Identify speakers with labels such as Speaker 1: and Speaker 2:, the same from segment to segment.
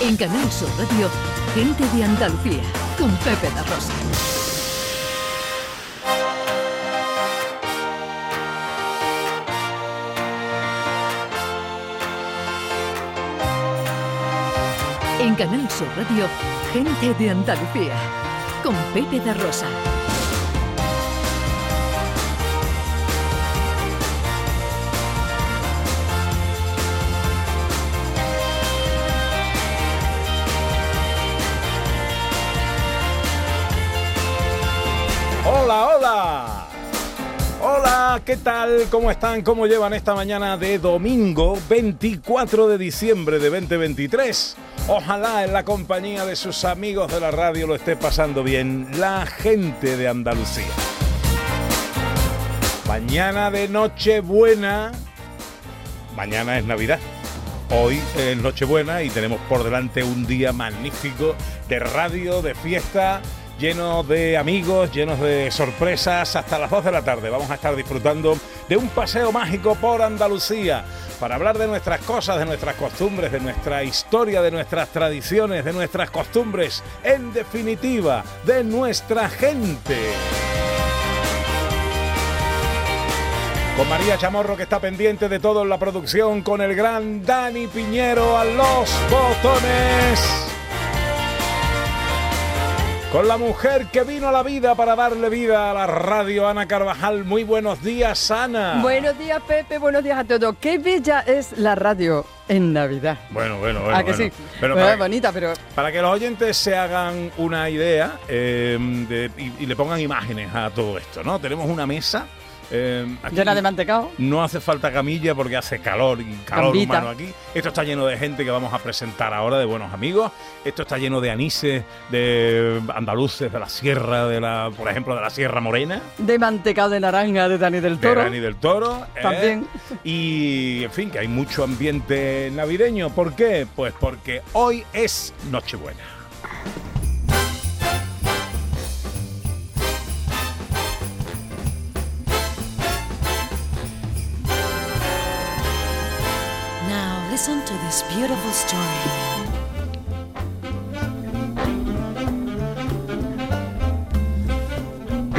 Speaker 1: En Canal Sur Radio, Gente de Andalucía, con Pepe da Rosa. En Canal Sur Radio, Gente de Andalucía, con Pepe da Rosa.
Speaker 2: ¿Qué tal? ¿Cómo están? ¿Cómo llevan esta mañana de domingo 24 de diciembre de 2023? Ojalá en la compañía de sus amigos de la radio lo esté pasando bien la gente de Andalucía. Mañana de Nochebuena. Mañana es Navidad. Hoy es Nochebuena y tenemos por delante un día magnífico de radio, de fiesta, lleno de amigos, llenos de sorpresas. Hasta las 2 de la tarde vamos a estar disfrutando de un paseo mágico por Andalucía para hablar de nuestras cosas, de nuestras costumbres, de nuestra historia, de nuestras tradiciones, de nuestras costumbres, en definitiva, de nuestra gente. Con María Chamorro que está pendiente de todo en la producción, con el gran Dani Piñero a los botones. Con la mujer que vino a la vida para darle vida a la radio, Ana Carvajal. Muy buenos días, Ana.
Speaker 3: Buenos días, Pepe. Buenos días a todos. Qué bella es la radio en Navidad.
Speaker 2: Bueno, bueno, bueno.
Speaker 3: ¿A que
Speaker 2: bueno.
Speaker 3: sí?
Speaker 2: Pero
Speaker 3: Bueno,
Speaker 2: para,
Speaker 3: bonita, pero
Speaker 2: para que los oyentes se hagan una idea eh, de- y, y le pongan imágenes a todo esto, ¿no? Tenemos una mesa. Eh,
Speaker 3: llena de mantecao.
Speaker 2: No hace falta camilla porque hace calor y calor humano aquí. Esto está lleno de gente que vamos a presentar ahora, de buenos amigos. Esto está lleno de anises, de andaluces, de la sierra, de la, por ejemplo, de la Sierra Morena.
Speaker 3: De mantecao de naranja de Dani del
Speaker 2: de
Speaker 3: Toro.
Speaker 2: Dani del Toro. ¿eh?
Speaker 3: También.
Speaker 2: Y, en fin, que hay mucho ambiente navideño. ¿Por qué? Pues porque hoy es Nochebuena.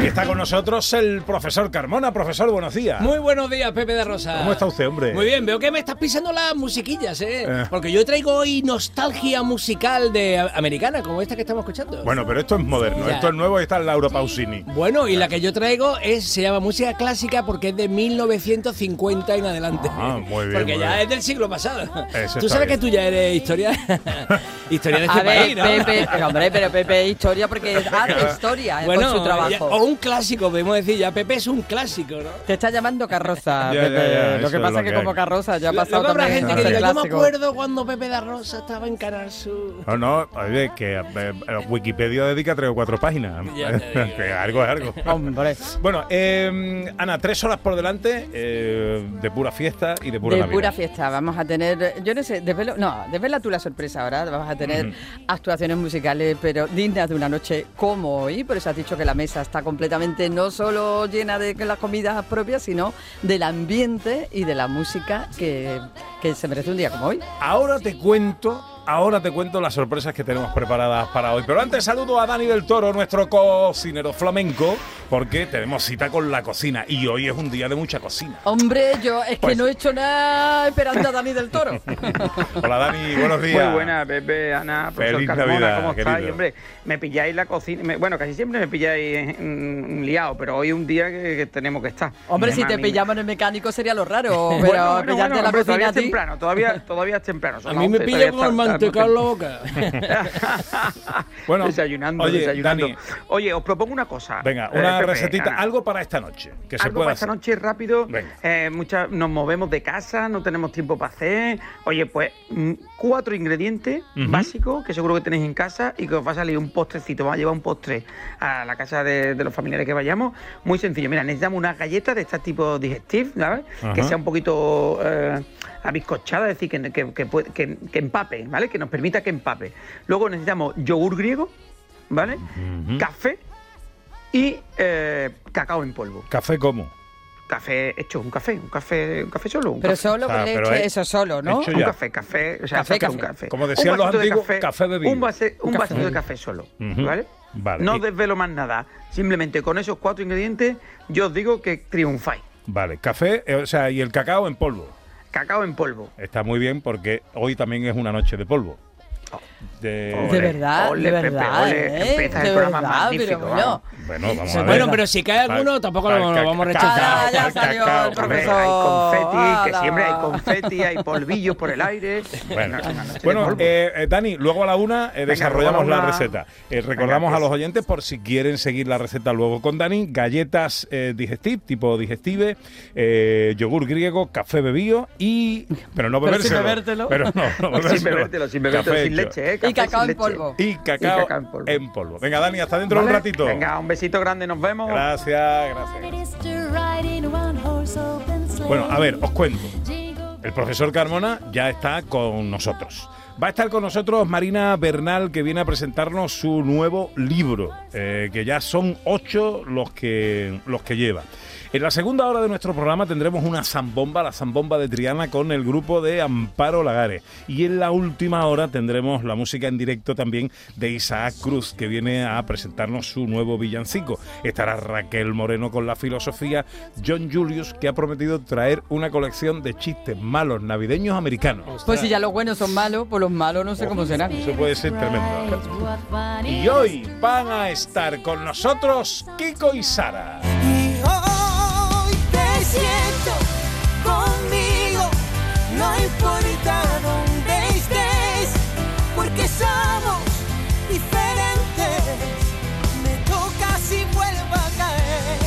Speaker 2: Está con nosotros el profesor Carmona. Profesor, buenos días.
Speaker 4: Muy buenos días, Pepe de Rosa.
Speaker 2: ¿Cómo está usted, hombre?
Speaker 4: Muy bien, veo que me estás pisando las musiquillas, ¿eh?
Speaker 2: Eh.
Speaker 4: Porque yo traigo hoy nostalgia musical de americana, como esta que estamos escuchando.
Speaker 2: Bueno, pero esto es moderno,
Speaker 4: Ya.
Speaker 2: esto es nuevo y está en Lauro Pausini.
Speaker 4: Bueno, y la que yo traigo es se llama música clásica porque es de 1950 en adelante.
Speaker 2: Ah, muy bien,
Speaker 4: Porque
Speaker 2: muy
Speaker 4: ya
Speaker 2: bien.
Speaker 4: es del siglo pasado.
Speaker 2: Eso
Speaker 4: Tú sabes
Speaker 2: bien.
Speaker 4: que tú ya eres historia historia de este
Speaker 3: A ver,
Speaker 4: país, ¿no?
Speaker 3: Pepe, pero hombre, pero Pepe es historia porque hace historia eh,
Speaker 4: Bueno,
Speaker 3: con su trabajo.
Speaker 4: ya- o un clásico, podemos decir, ya Pepe es un clásico, ¿no?
Speaker 3: Te está llamando carroza,
Speaker 2: Ya, ya,
Speaker 3: Pepe.
Speaker 2: ya,
Speaker 3: Lo que pasa es que,
Speaker 2: que
Speaker 3: como carroza ya ha
Speaker 4: Luego
Speaker 3: pasado
Speaker 4: habrá
Speaker 3: también.
Speaker 4: gente que diga, yo me
Speaker 3: clásico".
Speaker 4: acuerdo cuando Pepe da Rosa estaba en Canal Sur.
Speaker 2: No, no, oye, que eh, eh, Wikipedia dedica tres o cuatro páginas.
Speaker 4: Ya te digo.
Speaker 2: que algo es algo.
Speaker 3: Hombre.
Speaker 2: Bueno, eh, Ana, tres horas por delante eh, de pura fiesta y de pura
Speaker 3: de
Speaker 2: Navidad.
Speaker 3: pura fiesta. Vamos a tener, yo no sé, desvelo, no, desvela tú la sorpresa ahora. Vamos a tener actuaciones musicales, pero dignas de una noche como hoy. Por eso has dicho que la mesa está no solo llena de las comidas propias, sino del ambiente y de la música que, que se merece un día como hoy.
Speaker 2: Ahora te cuento, ahora te cuento las sorpresas que tenemos preparadas para hoy. Pero antes saludo a Dani del Toro, nuestro cocinero flamenco, porque tenemos cita con la cocina y hoy es un día de mucha cocina.
Speaker 3: Hombre, yo es
Speaker 2: Pues-
Speaker 3: que no he hecho nada esperando a Dani del Toro.
Speaker 2: Hola Dani, buenos días.
Speaker 5: Muy buena, Pepe, Ana, profesor
Speaker 2: Feliz
Speaker 5: Carmona,
Speaker 2: Navidad,
Speaker 5: ¿cómo
Speaker 2: querido.
Speaker 5: estáis? Hombre, me pilláis la cocina. me- bueno, casi siempre me pilláis mm, liado, pero hoy es un día que, que tenemos que estar.
Speaker 3: Hombre, si te pillamos en el mecánico sería lo raro, pero
Speaker 5: Bueno, bueno,
Speaker 3: pillarte
Speaker 5: bueno,
Speaker 3: la
Speaker 5: hombre,
Speaker 3: cocina
Speaker 5: todavía
Speaker 3: a
Speaker 5: es temprano, todavía, todavía es temprano. son
Speaker 4: A mí me
Speaker 5: 11,
Speaker 4: pilla con en la
Speaker 5: muy
Speaker 4: boca.
Speaker 2: Bueno,
Speaker 5: desayunando,
Speaker 2: oye,
Speaker 5: desayunando.
Speaker 2: Dani.
Speaker 5: Oye, os propongo una cosa.
Speaker 2: Venga,
Speaker 5: eh,
Speaker 2: una recetita,
Speaker 5: Ana.
Speaker 2: algo para esta noche, que se
Speaker 5: Algo
Speaker 2: pueda
Speaker 5: para esta noche rápido. Eh, nos movemos de casa, no tenemos tiempo para hacer. Oye, pues mm, cuatro ingredientes básicos que seguro que tenéis en casa y que os va a salir un postrecito. Vamos a llevar un postre a la casa de, de los familiares que vayamos. Muy sencillo. Mira, necesitamos unas galletas de este tipo digestive, ¿sabes? Que sea un poquito eh, abiscochada, es decir, que, que, que empape, ¿vale? Que nos permita que empape. Luego necesitamos yogur griego, ¿vale? Café y eh, cacao en polvo.
Speaker 2: ¿Café cómo?
Speaker 5: Café hecho, un café, un café, un café solo. Un
Speaker 3: Pero
Speaker 5: café.
Speaker 3: solo
Speaker 2: O sea,
Speaker 3: con
Speaker 2: pero
Speaker 3: leche,
Speaker 2: es-
Speaker 3: eso solo, ¿no?
Speaker 2: hecho
Speaker 5: Un café, café, o sea,
Speaker 3: Café,
Speaker 5: saca un
Speaker 3: café.
Speaker 5: café.
Speaker 2: Como decían los
Speaker 5: vasito de
Speaker 2: antiguos, café bebido.
Speaker 5: Un, Un vasito
Speaker 3: café.
Speaker 5: de café solo. ¿vale?
Speaker 2: Vale.
Speaker 5: No
Speaker 2: Y-
Speaker 5: desvelo más nada. Simplemente con esos cuatro ingredientes, yo os digo que triunfáis.
Speaker 2: Vale, café, eh, o sea, y el cacao en polvo.
Speaker 5: Cacao en polvo.
Speaker 2: Está muy bien porque hoy también es una noche de polvo. De,
Speaker 3: De verdad,
Speaker 5: ole,
Speaker 3: de
Speaker 5: Pepe,
Speaker 3: verdad,
Speaker 5: ole,
Speaker 3: ¿eh?
Speaker 5: empieza el
Speaker 3: de
Speaker 5: programa
Speaker 3: verdad,
Speaker 5: magnífico,
Speaker 3: pero bueno.
Speaker 5: vamos.
Speaker 2: Bueno, vamos a ver.
Speaker 4: Bueno, pero si cae alguno, tampoco lo,
Speaker 2: el
Speaker 4: lo vamos a rechazar.
Speaker 3: Ya
Speaker 2: el
Speaker 3: salió
Speaker 2: cacao.
Speaker 3: el
Speaker 5: Hombre,
Speaker 3: profesor.
Speaker 5: hay confeti, que siempre hay confeti, hay polvillos por el aire.
Speaker 2: Bueno, bueno eh, eh, Dani, luego a la una eh, desarrollamos
Speaker 5: la
Speaker 2: receta. Eh, recordamos
Speaker 5: Venga,
Speaker 2: a los
Speaker 5: pues.
Speaker 2: oyentes por si quieren seguir la receta luego con Dani, galletas eh, digestive, tipo digestive, eh, yogur griego, café bebido y... Pero no
Speaker 3: Pero sin
Speaker 2: bebérselo.
Speaker 3: bebértelo.
Speaker 2: Pero no, no
Speaker 5: sin
Speaker 2: bebérselo.
Speaker 5: bebértelo, sin bebértelo, sin leche, ¿eh?
Speaker 3: Y cacao en polvo.
Speaker 2: Y cacao,
Speaker 5: Y cacao en polvo.
Speaker 2: en polvo. Venga, Dani, hasta dentro de un ratito.
Speaker 5: Venga, un besito grande, nos vemos.
Speaker 2: Gracias, gracias. Bueno, a ver, os cuento. El profesor Carmona ya está con nosotros. Va a estar con nosotros Marina Bernal, que viene a presentarnos su nuevo libro, eh, que ya son ocho los que, los que lleva. En la segunda hora de nuestro programa tendremos una zambomba, la zambomba de Triana, con el grupo de Amparo Lagares. Y en la última hora tendremos la música en directo también de Isaac Cruz, que viene a presentarnos su nuevo villancico. Estará Raquel Moreno con la filosofía, John Julius, que ha prometido traer una colección de chistes malos navideños americanos.
Speaker 3: Pues si ya los buenos son malos, pues los malos no sé cómo serán.
Speaker 2: Eso puede ser tremendo. Y hoy van a estar con nosotros Kiko y Sara.
Speaker 6: Y siento conmigo, no importa dónde estés, porque somos diferentes. Me toca si vuelvo a caer.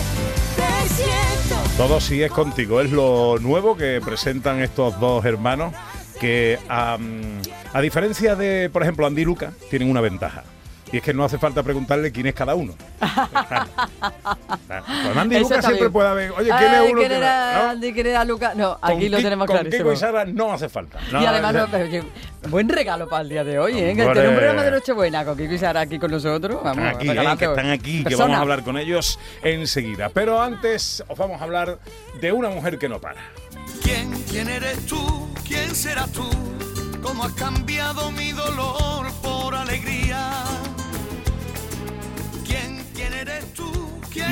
Speaker 6: Te siento.
Speaker 2: Todo sí es contigo. Es lo nuevo que presentan estos dos hermanos que, am, a diferencia de, por ejemplo, Andy y Luca, tienen una ventaja. Y es que no hace falta preguntarle quién es cada uno. Con Andy y
Speaker 3: Eso
Speaker 2: Luca
Speaker 3: está
Speaker 2: siempre
Speaker 3: bien.
Speaker 2: puede haber, oye, ¿quién
Speaker 3: Ay,
Speaker 2: es uno?
Speaker 3: ¿quién era
Speaker 2: ¿no?
Speaker 3: Andy, quién era Luca? No, aquí
Speaker 2: Con
Speaker 3: lo tenemos
Speaker 2: con
Speaker 3: clarísimo.
Speaker 2: Kiko y Sara no hace falta.
Speaker 3: y además,
Speaker 2: no,
Speaker 3: no, pero que- buen regalo para el día de hoy, ¿eh? Que un programa de Nochebuena con Kiko y Sara aquí con nosotros. Vamos,
Speaker 2: Están aquí, eh, que están aquí, que
Speaker 3: Persona.
Speaker 2: vamos a hablar con ellos enseguida. Pero antes os vamos a hablar de una mujer que no para.
Speaker 7: ¿Quién, quién eres tú? ¿Quién serás tú? ¿Cómo has cambiado mi dolor por alegría?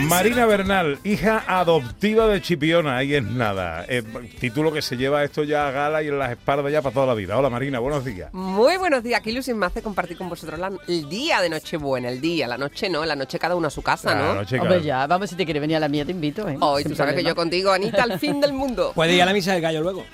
Speaker 2: Marina? Bernal, hija adoptiva de Chipiona, ahí es nada. Eh, título que se lleva esto ya a gala y en las espaldas ya para toda la vida. Hola Marina, buenos días.
Speaker 8: Muy buenos días, qué ilusión me hace compartir con vosotros la- el día de Nochebuena, el día, la noche no, la noche cada uno a su casa, ¿no?
Speaker 2: noche,
Speaker 3: Hombre,
Speaker 2: claro.
Speaker 3: ya, vamos, si te quieres venir a la mía, te invito, ¿eh?
Speaker 8: Hoy
Speaker 3: Sin
Speaker 8: tú sabes que yo contigo, Anita, al fin del mundo.
Speaker 4: Puede ir a la misa del gallo luego.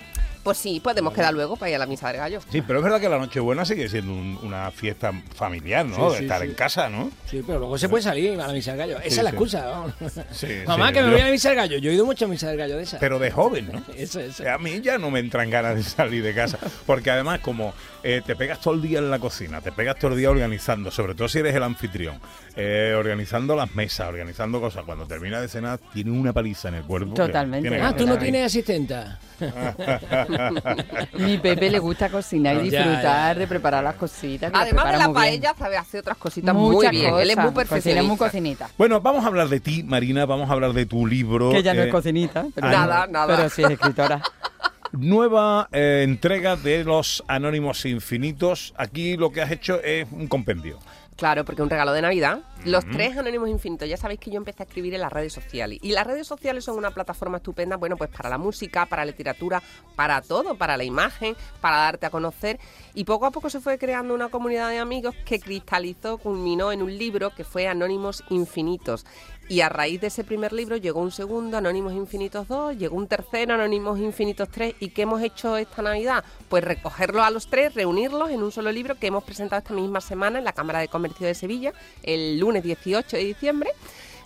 Speaker 8: Pues sí, podemos quedar luego para ir a la misa del gallo.
Speaker 2: Sí, pero es verdad que la Nochebuena sigue siendo un- una fiesta familiar, ¿no?
Speaker 4: Sí,
Speaker 2: de
Speaker 4: sí,
Speaker 2: estar
Speaker 4: sí.
Speaker 2: en casa, ¿no?
Speaker 4: Sí, pero luego se puede salir a la misa del gallo. Esa
Speaker 2: Sí,
Speaker 4: es la
Speaker 2: sí.
Speaker 4: excusa. vamos.
Speaker 2: Sí,
Speaker 4: Mamá,
Speaker 2: sí,
Speaker 4: que me
Speaker 2: yo-
Speaker 4: voy a la misa del gallo. Yo he ido mucho a misa del gallo de esa.
Speaker 2: Pero de joven, ¿no?
Speaker 4: Eso, eso.
Speaker 2: A mí ya no me entran ganas de salir de casa. Porque además, como eh, te pegas todo el día en la cocina, te pegas todo el día organizando, sobre todo si eres el anfitrión, eh, organizando las mesas, organizando cosas. Cuando terminas de cenar, tienes una paliza en el cuerpo. que
Speaker 3: Totalmente.
Speaker 2: tiene
Speaker 4: Ah,
Speaker 2: ganas
Speaker 4: tú no
Speaker 2: de
Speaker 4: tienes asistenta.
Speaker 3: Mi Pepe le gusta cocinar y
Speaker 4: Ya,
Speaker 3: disfrutar
Speaker 4: ya.
Speaker 3: de preparar las cositas.
Speaker 8: Además de la
Speaker 3: muy bien.
Speaker 8: paella, sabe hacer otras cositas muy
Speaker 3: Muchas
Speaker 8: bien. Él es muy
Speaker 3: cosas. Cocina
Speaker 8: perfeccionista.
Speaker 3: muy cocinita.
Speaker 2: Bueno, vamos a hablar de ti, Marina, vamos a hablar de tu libro.
Speaker 3: Que ella no
Speaker 2: eh,
Speaker 3: es cocinita. Pero
Speaker 8: Nada, nada.
Speaker 3: Pero sí es escritora.
Speaker 2: Nueva eh, entrega de los Anónimos Infinitos. Aquí lo que has hecho es un compendio.
Speaker 8: Claro, porque un regalo de Navidad. Los tres anónimos infinitos. Ya sabéis que yo empecé a escribir en las redes sociales. Y las redes sociales son una plataforma estupenda, bueno, pues para la música, para la literatura, para todo, para la imagen, para darte a conocer. Y poco a poco se fue creando una comunidad de amigos que cristalizó, culminó en un libro que fue Anónimos Infinitos. Y a raíz de ese primer libro llegó un segundo, Anónimos Infinitos 2, llegó un tercero, Anónimos Infinitos 3. ¿Y qué hemos hecho esta Navidad? Pues recogerlos a los tres, reunirlos en un solo libro que hemos presentado esta misma semana en la Cámara de Comercio de Sevilla, el lunes 18 de diciembre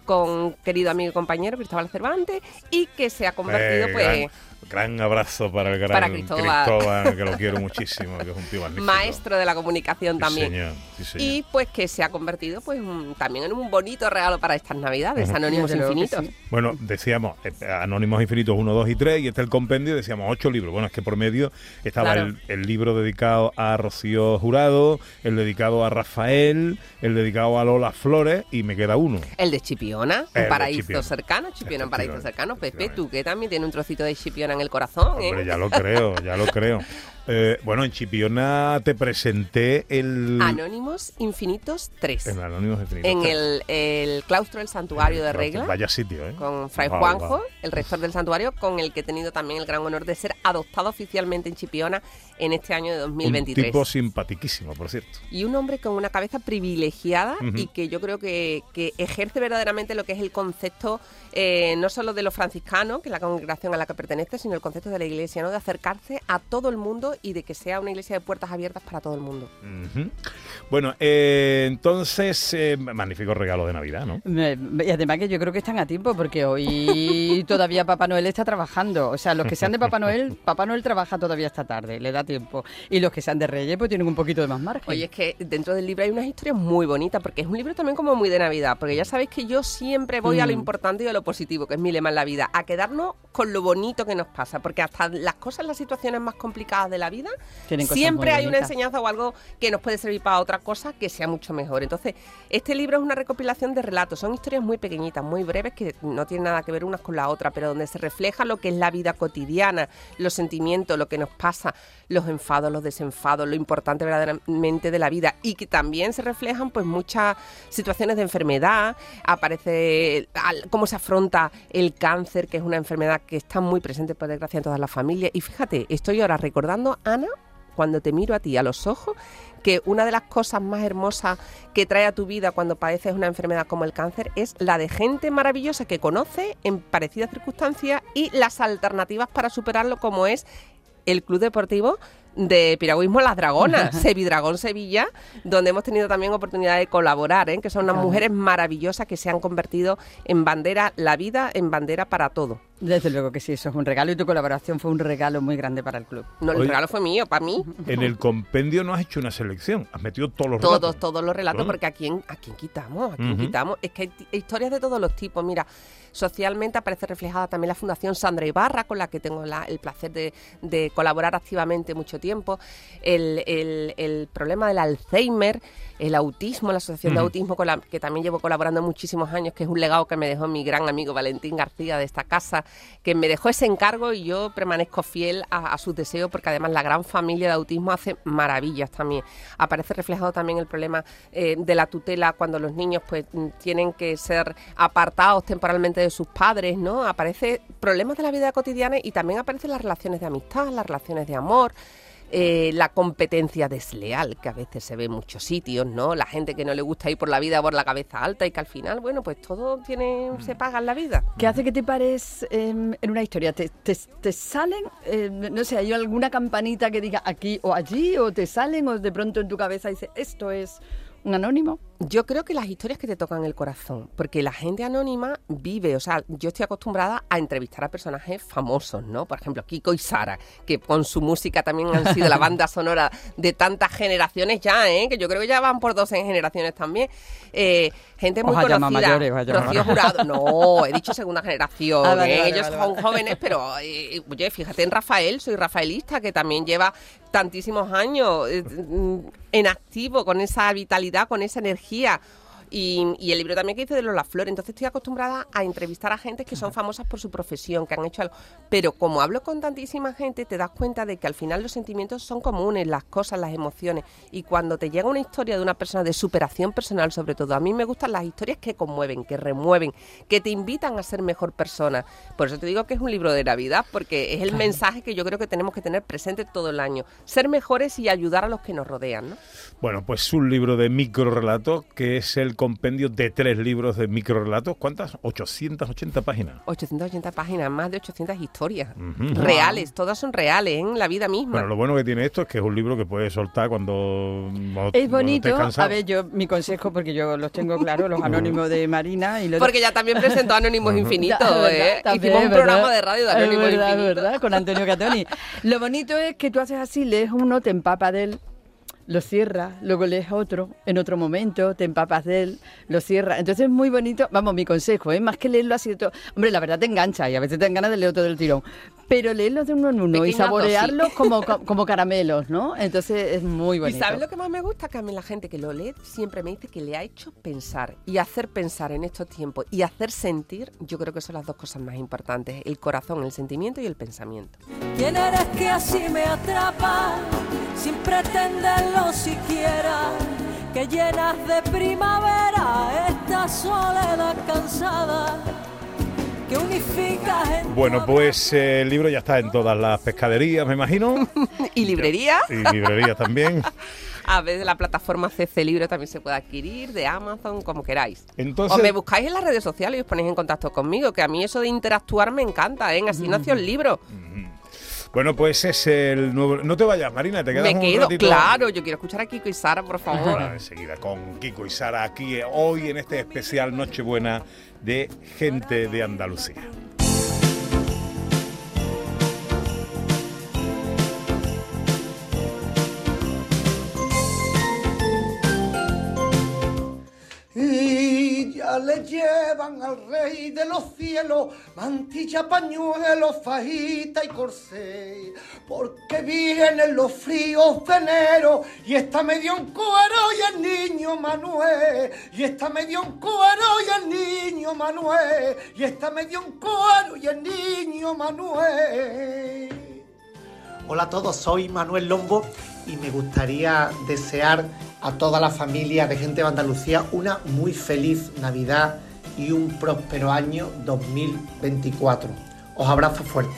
Speaker 8: con querido amigo y compañero Cristóbal Cervantes y que se ha convertido
Speaker 2: Eh,
Speaker 8: pues
Speaker 2: gran- gran abrazo para el gran
Speaker 8: Para Cristóbal.
Speaker 2: Cristóbal, que lo quiero muchísimo, que es un tío magnífico.
Speaker 8: Maestro de la comunicación
Speaker 2: Sí,
Speaker 8: también.
Speaker 2: señor, sí, señor.
Speaker 8: Y pues que se ha convertido pues un- también en un bonito regalo para estas navidades,
Speaker 2: Ujú.
Speaker 8: Anónimos Infinitos.
Speaker 3: sí.
Speaker 2: Bueno, decíamos, eh, Anónimos Infinitos 1, 2 y 3, y está el compendio, decíamos 8 libros. Bueno, es que por medio estaba
Speaker 8: Claro.
Speaker 2: el, el libro dedicado a Rocío Jurado, el dedicado a Rafael, el dedicado a Lola Flores, y me queda uno.
Speaker 8: El de Chipiona,
Speaker 2: El
Speaker 8: un paraíso
Speaker 2: Chipiona.
Speaker 8: cercano, Chipiona, un paraíso cercano. Pepe, tú que también tienes un trocito de Chipiona en el corazón, ¿eh?
Speaker 2: Hombre, ya lo creo, ya lo creo. Eh, bueno, en Chipiona te presenté el...
Speaker 8: Anónimos Infinitos 3.
Speaker 2: En Anónimos Infinitos.
Speaker 8: En el, el claustro del santuario de Regla.
Speaker 2: Vaya sitio, ¿eh?
Speaker 8: Con Fray Juanjo, el rector del santuario, con el que he tenido también el gran honor de ser adoptado oficialmente en Chipiona en este año de
Speaker 2: Un
Speaker 8: 2023.
Speaker 2: tipo simpaticísimo, por cierto.
Speaker 8: y un hombre con una cabeza privilegiada y que yo creo que, que ejerce verdaderamente lo que es el concepto eh, no solo de los franciscanos, que es la congregación a la que pertenece, sino el concepto de la iglesia, ¿no? de acercarse a todo el mundo y de que sea una iglesia de puertas abiertas para todo el mundo.
Speaker 2: Bueno, eh, entonces, eh, magnífico regalo de Navidad, ¿no?
Speaker 3: Y además que yo creo que están a tiempo porque hoy todavía Papá Noel está trabajando. O sea, los que sean de Papá Noel, Papá Noel trabaja todavía esta tarde, le da tiempo. Y los que sean de Reyes pues tienen un poquito de más margen.
Speaker 8: Oye, es que dentro del libro hay unas historias muy bonitas, porque es un libro también como muy de Navidad, porque ya sabéis que yo siempre voy a lo
Speaker 3: Mm.
Speaker 8: importante y a lo positivo, que es mi lema en la vida, a quedarnos con lo bonito que nos pasa, porque hasta las cosas, las situaciones más complicadas de la vida, siempre hay una enseñanza o algo que nos puede servir para otra cosa que sea mucho mejor. Entonces, este libro es una recopilación de relatos, son historias muy pequeñitas, muy breves, que no tienen nada que ver unas con la otra, pero donde se refleja lo que es la vida cotidiana, los sentimientos, lo que nos pasa, los enfados, los desenfados, lo importante verdaderamente de la vida. Y que también se reflejan pues muchas situaciones de enfermedad, aparece al- cómo se afronta el cáncer, que es una enfermedad que está muy presente por desgracia en todas las familias. Y fíjate, estoy ahora recordando, Ana, cuando te miro a ti a los ojos, que una de las cosas más hermosas que trae a tu vida cuando padeces una enfermedad como el cáncer es la de gente maravillosa que conoce en parecidas circunstancias y las alternativas para superarlo como es el Club Deportivo de Piragüismo Las Dragonas, Sevidragón Sevilla, donde hemos tenido también oportunidad de colaborar, ¿eh? que son unas mujeres maravillosas que se han convertido en bandera, la vida en bandera para todo.
Speaker 3: Desde luego que sí, eso es un regalo y tu colaboración fue un regalo muy grande para el club.
Speaker 8: No, el regalo fue mío, para mí.
Speaker 2: En el compendio no has hecho una selección, has metido todos los relatos.
Speaker 8: Todos, todos los relatos, porque ¿a quién, ¿a quién quitamos? ¿A quién quitamos? Es que hay historias de todos los tipos. Mira, socialmente aparece reflejada también la Fundación Sandra Ibarra, con la que tengo la- el placer de, de colaborar activamente mucho tiempo. El, el- el problema del Alzheimer, el autismo, la Asociación de. Autismo, con la que también llevo colaborando muchísimos años, que es un legado que me dejó mi gran amigo Valentín García de esta casa, que me dejó ese encargo y yo permanezco fiel a, a sus deseos, porque además la gran familia de autismo hace maravillas también. Aparece reflejado también el problema eh, de la tutela cuando los niños pues mm, tienen que ser apartados temporalmente de sus padres, ¿no? Aparece problemas de la vida cotidiana y también aparecen las relaciones de amistad, las relaciones de amor. Eh, la competencia desleal que a veces se ve en muchos sitios, ¿no? La gente que no le gusta ir por la vida por la cabeza alta y que al final, bueno, pues todo tiene, se paga en la vida.
Speaker 3: ¿Qué hace que te pares em, en una historia? ¿Te, salen, em, no sé, hay alguna campanita que diga aquí o allí o te salen o de pronto en tu cabeza dice esto es un anónimo?
Speaker 8: Yo creo que las historias que te tocan el corazón, porque la gente anónima vive, o sea, yo estoy acostumbrada a entrevistar a personajes famosos, ¿no? Por ejemplo, Kiko y Sara, que con su música también han sido la banda sonora de tantas generaciones ya, ¿eh? Que yo creo que ya van por 12 generaciones también. Eh, gente muy
Speaker 3: llamado
Speaker 8: conocida.
Speaker 3: mayores,
Speaker 8: Rocío Jurado, no, he dicho segunda generación,
Speaker 3: Ah, vale,
Speaker 8: ¿eh?
Speaker 3: vale,
Speaker 8: ellos
Speaker 3: vale,
Speaker 8: son jóvenes, pero eh, oye, fíjate en Rafael, soy rafaelista, que también lleva tantísimos años en activo, con esa vitalidad, con esa energía. aqui, ó. Y, y el libro también que hice de Lola Flor. Entonces estoy acostumbrada a entrevistar a gente que son famosas por su profesión, que han hecho algo. Pero como hablo con tantísima gente, te das cuenta de que al final los sentimientos son comunes, las cosas, las emociones. Y cuando te llega una historia de una persona de superación personal, sobre todo, a mí me gustan las historias que conmueven, que remueven, que te invitan a ser mejor persona. Por eso te digo que es un libro de Navidad, porque es el mensaje que yo creo que tenemos que tener presente todo el año. Ser mejores y ayudar a los que nos rodean, ¿no?
Speaker 2: Bueno, pues un libro de microrelatos que es el compendio de tres libros de microrelatos. ¿Cuántas? 880 páginas.
Speaker 8: 880 páginas, más de 800 historias. Reales, todas son reales, en la vida misma.
Speaker 2: Bueno, lo bueno que tiene esto es que es un libro que puedes soltar cuando,
Speaker 3: Es
Speaker 2: cuando
Speaker 3: bonito, a ver, yo mi consejo, porque yo los tengo claros, los anónimos de Marina y los
Speaker 8: Porque ya también presentó Anónimos Infinitos, ¿eh?
Speaker 3: también,
Speaker 8: Hicimos un
Speaker 3: ¿verdad?
Speaker 8: programa de radio de Anónimos Infinitos.
Speaker 3: verdad, con Antonio Catoni. Lo bonito es que tú haces así, lees uno, te empapas de él, lo cierras, luego lees otro, en otro momento te empapas de él, lo cierras. Entonces es muy bonito, vamos, mi consejo, ¿eh? más que leerlo así de todo. Hombre, la verdad te engancha y a veces te dan ganas de leer todo del tirón. Pero leerlo de uno en uno y saborearlos como, como caramelos, ¿no? Entonces es muy bonito.
Speaker 8: ¿Y sabes lo que más me gusta? Que a mí la gente que lo lee siempre me dice que le ha hecho pensar. Y hacer pensar en estos tiempos y hacer sentir, yo creo que son las dos cosas más importantes. El corazón, el sentimiento y el pensamiento.
Speaker 9: ¿Quién eres que así me atrapa sin pretenderlo siquiera? Que llenas de primavera esta soledad cansada que unifica en
Speaker 2: Bueno, pues eh, el libro ya está en todas las pescaderías, me imagino.
Speaker 8: ¿Y librería?
Speaker 2: Y librerías también.
Speaker 8: A veces la plataforma CC Libro también se puede adquirir, de Amazon, como queráis.
Speaker 2: Entonces-
Speaker 8: o me buscáis en las redes sociales y os ponéis en contacto conmigo, que a mí eso de interactuar me encanta, ¿eh? Así nació el libro.
Speaker 2: Bueno, pues es el nuevo... No te vayas, Marina, te quedas
Speaker 8: Me
Speaker 2: un
Speaker 8: quedo,
Speaker 2: ratito.
Speaker 8: claro, yo quiero escuchar a Kiko y Sara, por favor.
Speaker 2: Ahora, enseguida con Kiko y Sara aquí eh, hoy en este especial Nochebuena de Gente de Andalucía.
Speaker 10: Ya le llevan al rey de los cielos mantilla, pañuelo, fajita y corsé, porque vienen los fríos de enero y está medio en cuero y el niño Manuel, y está medio en cuero y el niño Manuel, y está medio en cuero y el niño Manuel.
Speaker 11: Hola a todos, soy Manuel Lombo y me gustaría desear a toda la familia de gente de Andalucía una muy feliz Navidad y un próspero año 2024. Os abrazo fuerte.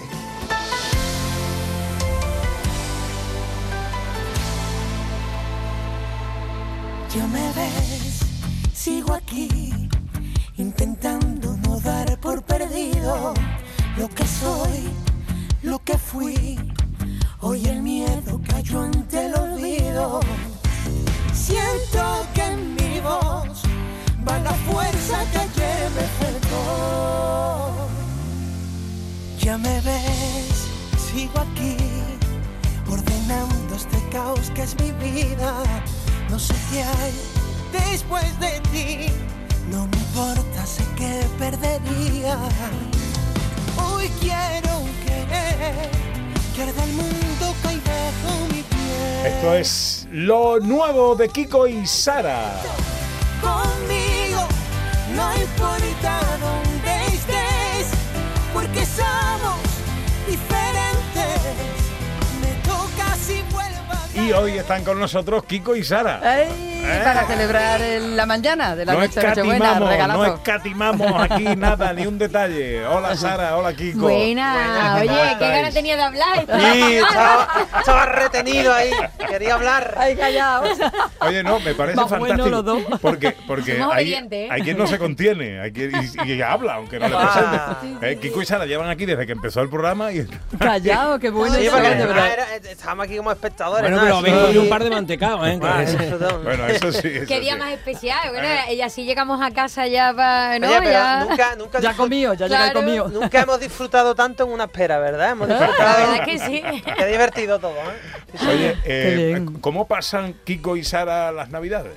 Speaker 6: Ya me ves, sigo aquí, intentando no dar por perdido lo que soy, lo que fui. Hoy el miedo cayó ante el olvido. La fuerza que ayer me faltó. Ya me ves, sigo aquí, ordenando este caos que es mi vida. No sé qué hay después de ti, no me importa, sé que perdería. Hoy quiero querer que arda el mundo cae bajo mi piel.
Speaker 2: Esto es lo nuevo de Kiko y Sara.
Speaker 6: conmigo, no importa dónde estés, porque somos diferentes. Me toca si vuelvo a
Speaker 2: Y hoy están con nosotros Kiko y Sara.
Speaker 3: ¡Ay! Para celebrar el- la mañana de la
Speaker 2: No
Speaker 3: noche de Nochebuena,
Speaker 2: escatimamos, no escatimamos aquí nada, ni un detalle. Hola Sara, hola Kiko.
Speaker 12: Buena, oye,
Speaker 2: ¿cómo
Speaker 12: qué ganas tenía de hablar.
Speaker 13: Sí, estaba, estaba retenido ahí, quería hablar.
Speaker 3: Ay, callado.
Speaker 2: Oye, no, me parece
Speaker 3: bueno
Speaker 2: fantástico.
Speaker 3: los dos.
Speaker 2: Porque, porque hay,
Speaker 12: ¿eh?
Speaker 2: hay quien no se contiene hay quien, y, y habla, aunque no le
Speaker 13: Ah.
Speaker 2: presente. Eh, Kiko y Sara llevan aquí desde que empezó el programa y
Speaker 3: Callado, qué bueno.
Speaker 13: Sí, porque ah, era- estábamos aquí como espectadores.
Speaker 4: Bueno,
Speaker 13: ¿no?
Speaker 4: pero habéis cogido un par de mantecados, ¿eh?
Speaker 13: Ah.
Speaker 2: Bueno, eso sí. eso
Speaker 12: Qué día
Speaker 2: sí.
Speaker 12: más especial. Bueno, y así llegamos a casa ya para. ¿no?
Speaker 13: Oye, pero
Speaker 12: ya.
Speaker 13: nunca, nunca,
Speaker 3: Ya comido, ya
Speaker 12: Claro.
Speaker 3: comido.
Speaker 13: nunca hemos disfrutado tanto en una espera, ¿verdad? Hemos
Speaker 12: La
Speaker 13: disfrutado.
Speaker 12: verdad que sí.
Speaker 13: Qué divertido todo, ¿eh?
Speaker 2: Oye, eh. ¿cómo pasan Kiko y Sara las navidades?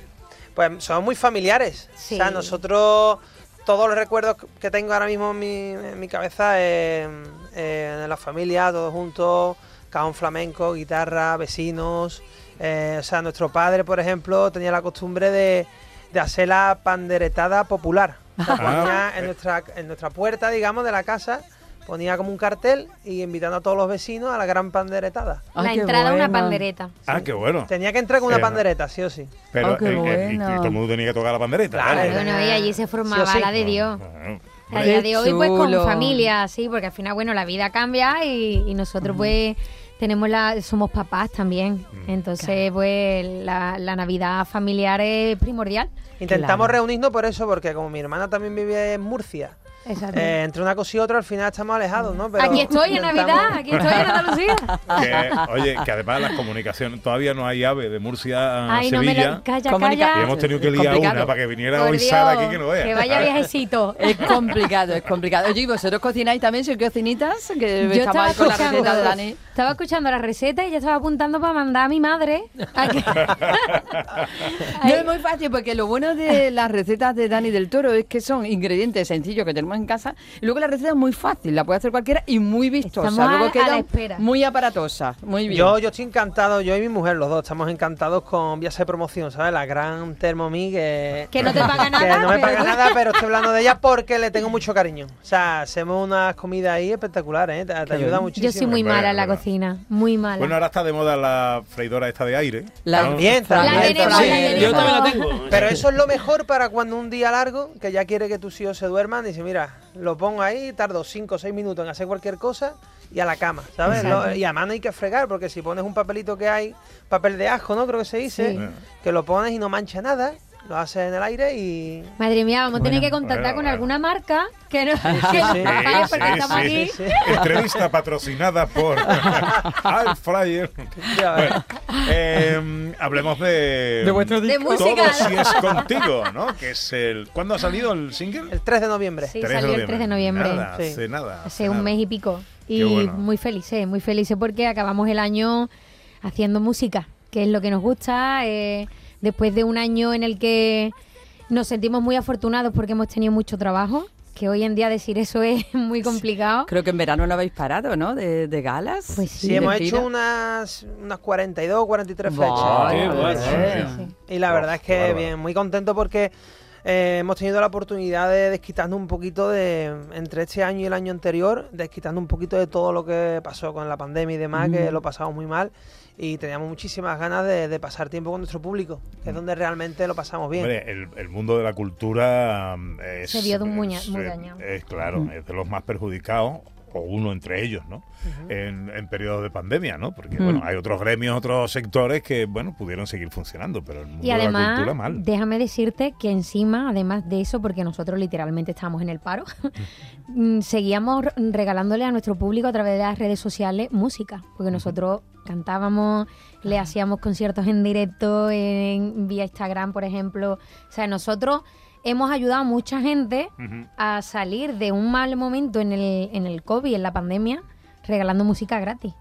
Speaker 13: Pues somos muy familiares.
Speaker 12: Sí.
Speaker 13: O sea, nosotros, todos los recuerdos que tengo ahora mismo en mi, en mi cabeza, eh, eh, en la familia, todos juntos, cajón flamenco, guitarra, vecinos. eh, o sea, nuestro padre, por ejemplo, tenía la costumbre de, de hacer la panderetada popular.
Speaker 2: Ah.
Speaker 13: ponía en nuestra, en nuestra puerta, digamos, de la casa, ponía como un cartel y invitando a todos los vecinos a la gran panderetada.
Speaker 12: La
Speaker 3: Ay, qué
Speaker 12: entrada una
Speaker 3: buena.
Speaker 12: pandereta.
Speaker 2: Ah, qué bueno.
Speaker 13: Tenía que entrar con una
Speaker 2: Sí,
Speaker 13: pandereta, sí o sí.
Speaker 2: Pero
Speaker 3: Ah, qué
Speaker 2: eh, eh, y- y,
Speaker 3: bueno.
Speaker 2: todo el mundo tenía que tocar la pandereta.
Speaker 13: Claro.
Speaker 2: ¿vale?
Speaker 12: Bueno, y allí se formaba
Speaker 13: Sí o sí.
Speaker 12: la de Dios.
Speaker 2: Bueno,
Speaker 12: A día
Speaker 3: Qué
Speaker 12: de hoy, pues con familia, sí, porque al final, bueno, la vida cambia y, y nosotros, pues, tenemos la. Somos papás también. Entonces, pues la, la Navidad familiar es primordial.
Speaker 13: Intentamos reunirnos por eso, porque como mi hermana también vive en Murcia. Eh, entre una cosa y otra al final estamos alejados, ¿no? Pero
Speaker 12: aquí estoy en Navidad, aquí estoy en Andalucía.
Speaker 2: Que, oye, que además las comunicaciones, todavía no hay ave de Murcia a
Speaker 12: Ay, no me
Speaker 2: Sevilla.
Speaker 12: la... Calla,
Speaker 3: Comunica-
Speaker 12: calla.
Speaker 2: y hemos tenido que liar una para que viniera
Speaker 12: Por
Speaker 2: hoy
Speaker 12: Dios,
Speaker 2: Sara aquí que no vea.
Speaker 12: que vaya viajecito.
Speaker 3: Es complicado, es complicado. Oye, ¿y vosotros cocináis también? ¿Sois cocinitas? Que
Speaker 12: Yo estaba
Speaker 3: con la
Speaker 12: escuchando,
Speaker 3: receta de Dani.
Speaker 12: estaba escuchando la receta y ya estaba apuntando para mandar a mi madre. a que-
Speaker 3: No es muy fácil porque lo bueno de las recetas de Dani del Toro es que son ingredientes sencillos que tenemos en casa. Y luego la receta es muy fácil, la puede hacer cualquiera y muy vistosa.
Speaker 12: Estamos
Speaker 3: luego
Speaker 12: a
Speaker 3: queda
Speaker 12: la espera.
Speaker 3: muy aparatosa. Muy bien.
Speaker 13: Yo, yo estoy encantado, yo y mi mujer, los dos, estamos encantados con Vías de Promoción, ¿sabes? La gran Thermomix que...
Speaker 12: Que no te paga
Speaker 13: que
Speaker 12: nada,
Speaker 13: no me
Speaker 12: pero-
Speaker 13: paga nada, pero estoy hablando de ella porque le tengo mucho cariño. O sea, hacemos unas comidas ahí espectaculares, ¿eh? Te, te ayuda muchísimo.
Speaker 12: Yo soy muy mala en la cocina, muy mala.
Speaker 2: Bueno, ahora está de moda la freidora esta de aire.
Speaker 3: La-.
Speaker 13: También,
Speaker 3: La
Speaker 13: también,
Speaker 12: la.
Speaker 4: Yo también la tengo.
Speaker 13: Pero eso es lo mejor para cuando un día largo, que ya quiere que tus hijos se duerman, dice, mira, lo pongo ahí, tardo 5 o 6 minutos en hacer cualquier cosa y a la cama, ¿sabes? Lo- y además no hay que fregar, porque si pones un papelito que hay, papel de ajo, ¿no? Creo que se dice,
Speaker 12: Sí.
Speaker 13: que lo pones y no mancha nada, lo haces en el aire y...
Speaker 12: Madre mía, vamos a tener que contactar
Speaker 2: bueno,
Speaker 12: con
Speaker 2: bueno.
Speaker 12: alguna marca que no, que
Speaker 13: sí.
Speaker 12: porque
Speaker 2: sí,
Speaker 12: estamos
Speaker 2: sí,
Speaker 12: aquí.
Speaker 13: sí.
Speaker 2: Entrevista patrocinada por Al Fryer.
Speaker 13: Ya ves.
Speaker 2: Bueno, eh, hablemos de,
Speaker 3: De vuestro
Speaker 12: De
Speaker 3: disco.
Speaker 12: música.
Speaker 2: Todo si es contigo, ¿no? Que es el. ¿Cuándo ha salido el single?
Speaker 13: El 3 de noviembre.
Speaker 12: Sí, salió el 3 de noviembre.
Speaker 2: Nada,
Speaker 13: Sí.
Speaker 2: hace nada.
Speaker 12: Hace un mes y pico. Y
Speaker 2: bueno.
Speaker 12: muy felices, muy felices porque acabamos el año haciendo música, que es lo que nos gusta. eh, después de un año en el que nos sentimos muy afortunados porque hemos tenido mucho trabajo, que hoy en día decir eso es muy complicado.
Speaker 3: Creo que en verano no habéis parado, ¿no? De, de galas.
Speaker 12: Pues
Speaker 13: Sí,
Speaker 3: de
Speaker 13: hemos
Speaker 3: gira.
Speaker 13: hecho unas, unas 42 43
Speaker 3: Vale,
Speaker 13: fechas.
Speaker 3: vale,
Speaker 4: bueno,
Speaker 3: vale.
Speaker 12: sí.
Speaker 13: Y la verdad es que
Speaker 2: bárbaro.
Speaker 13: bien, muy contento porque eh, hemos tenido la oportunidad de desquitarnos un poquito de, entre este año y el año anterior, desquitarnos un poquito de todo lo que pasó con la pandemia y demás, que lo pasamos muy mal. Y teníamos muchísimas ganas de, de pasar tiempo con nuestro público, que es donde realmente lo pasamos bien.
Speaker 2: Hombre, el, el mundo de la cultura mm, es,
Speaker 12: Se vio de un muña-
Speaker 2: es,
Speaker 12: muy dañado.
Speaker 2: es, claro, es de los más perjudicados, o uno entre ellos, ¿no? en, en periodos de pandemia, ¿no? Porque, bueno, hay otros gremios, otros sectores que, bueno, pudieron seguir funcionando, pero el mundo
Speaker 12: Y
Speaker 2: de la
Speaker 12: además,
Speaker 2: cultura mal.
Speaker 12: déjame decirte que encima, además de eso, porque nosotros literalmente estábamos en el paro, mm, seguíamos regalándole a nuestro público a través de las redes sociales música, porque nosotros cantábamos, le hacíamos conciertos en directo, en, vía Instagram, por ejemplo. O sea, nosotros hemos ayudado a mucha gente a salir de un mal momento en el, en el COVID, en la pandemia, regalando música gratis.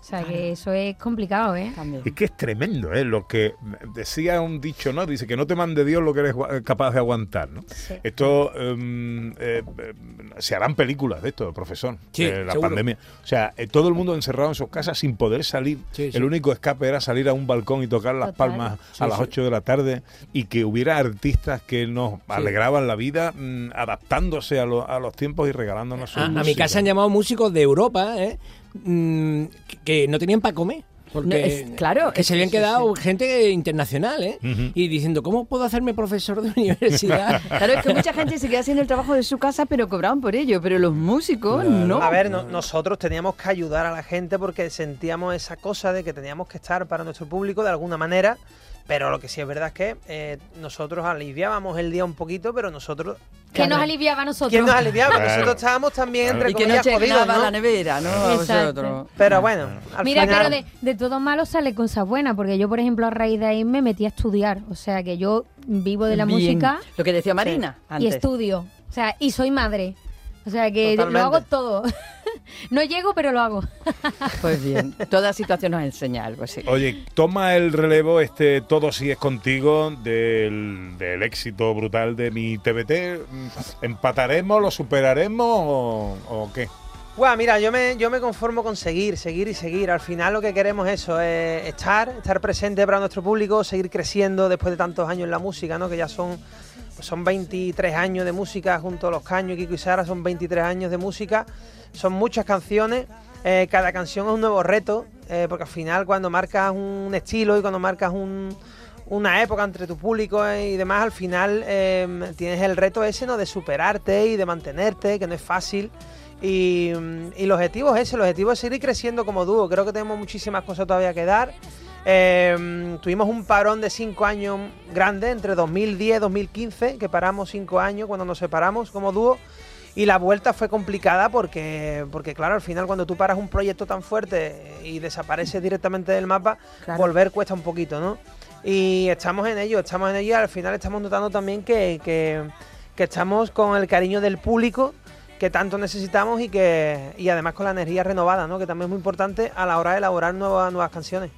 Speaker 12: O sea, que eso es complicado, ¿eh?
Speaker 3: También.
Speaker 2: Es que es tremendo, ¿eh? Lo que decía un dicho, ¿no? Dice que no te mande Dios lo que eres capaz de aguantar, ¿no?
Speaker 12: Sí.
Speaker 2: Esto, em, eh, eh, se harán películas de esto, profesor,
Speaker 4: Sí,
Speaker 2: de la
Speaker 4: seguro.
Speaker 2: pandemia. O sea, eh, todo el mundo encerrado en sus casas sin poder salir.
Speaker 4: Sí, sí.
Speaker 2: El único escape era salir a un balcón y tocar las
Speaker 12: Total.
Speaker 2: palmas
Speaker 4: Sí,
Speaker 2: a las
Speaker 4: sí.
Speaker 2: 8 de la tarde y que hubiera artistas que nos alegraban la vida mm, adaptándose a, lo- a los tiempos y regalándonos su
Speaker 4: A, a mi casa han llamado músicos de Europa, ¿eh? Mm, que- no tenían para comer. Porque
Speaker 3: No, es- claro,
Speaker 4: que
Speaker 3: es-
Speaker 4: se habían
Speaker 3: sí,
Speaker 4: quedado gente internacional, ¿eh? Y diciendo, ¿cómo puedo hacerme profesor de universidad?
Speaker 3: Claro, es que mucha gente se queda haciendo el trabajo de su casa, pero cobraban por ello. Pero los músicos no.
Speaker 13: A ver, no- nosotros teníamos que ayudar a la gente porque sentíamos esa cosa de que teníamos que estar para nuestro público de alguna manera. Pero lo que sí es verdad es que eh, nosotros aliviábamos el día un poquito, pero nosotros.
Speaker 12: ¿Qué nos aliviaba a nosotros?
Speaker 13: ¿Quién nos aliviaba?
Speaker 2: Claro.
Speaker 13: Nosotros estábamos también entre
Speaker 3: y que no
Speaker 13: jodidos,
Speaker 3: la nevera, ¿no? A vosotros.
Speaker 13: Pero bueno, al
Speaker 12: Mira,
Speaker 13: final.
Speaker 12: pero de, de todo malo sale cosas buenas, porque yo, por ejemplo, a raíz de ahí me metí a estudiar. O sea, que yo vivo de la
Speaker 3: Bien.
Speaker 12: música
Speaker 3: Lo que decía Marina
Speaker 12: y
Speaker 3: antes.
Speaker 12: estudio. O sea, y soy madre. O sea, que
Speaker 13: Totalmente.
Speaker 12: lo hago todo. no llego, pero lo hago.
Speaker 3: Pues bien, toda situación nos enseña algo, sí.
Speaker 2: Oye, toma el relevo este Todo si es contigo del, del éxito brutal de mi TBT. ¿Empataremos, lo superaremos o, o qué?
Speaker 13: Guau, mira, yo me, yo me conformo con seguir, seguir y seguir. Al final lo que queremos es eso, es estar, estar presente para nuestro público, seguir creciendo después de tantos años en la música, ¿no? Que ya son, son 23 años de música junto a Los Caños, Kiko y Sara, son 23 años de música. Son muchas canciones, eh, cada canción es un nuevo reto, eh, porque al final cuando marcas un estilo y cuando marcas un- una época entre tu público eh, y demás, al final eh, tienes el reto ese, ¿no? De superarte y de mantenerte, que no es fácil. Y, y el objetivo es ese, el objetivo es seguir creciendo como dúo. Creo que tenemos muchísimas cosas todavía que dar. Eh, tuvimos un parón de cinco años grande, entre 2010 y 2015, que paramos cinco años cuando nos separamos como dúo. Y la vuelta fue complicada porque, porque, claro, al final cuando tú paras un proyecto tan fuerte y desapareces directamente del mapa,
Speaker 3: Claro.
Speaker 13: volver cuesta un poquito, ¿no? Y estamos en ello, estamos en ello y al final estamos notando también que, que, que estamos con el cariño del público que tanto necesitamos y que y además con la energía renovada, ¿no? Que también es muy importante a la hora de elaborar nuevas, nuevas canciones.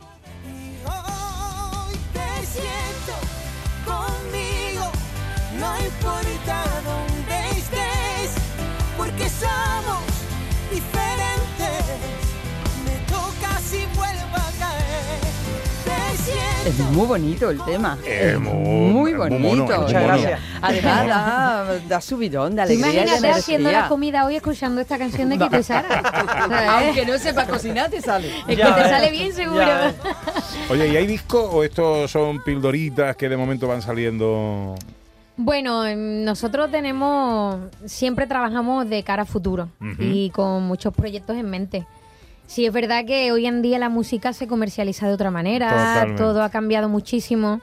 Speaker 6: Importa dónde estés, porque somos diferentes. Me toca si vuelvo a caer.
Speaker 3: Es muy bonito el tema.
Speaker 2: Es muy-
Speaker 3: muy bonito.
Speaker 2: mono, muy
Speaker 3: Muchas gracias. Además, da, da subidón de
Speaker 12: Tú
Speaker 3: alegría. de
Speaker 12: Imagínate haciendo la comida hoy escuchando esta canción de Kiko y Sara.
Speaker 3: Aunque no sepa cocinar, te sale.
Speaker 12: Es que te sale bien seguro.
Speaker 2: Oye, ¿y hay disco o estos son pildoritas que de momento van saliendo?
Speaker 12: Bueno, em, nosotros tenemos, siempre trabajamos de cara a futuro y con muchos proyectos en mente. Sí, es verdad que hoy en día la música se comercializa de otra manera,
Speaker 2: Totalmente.
Speaker 12: todo ha cambiado muchísimo.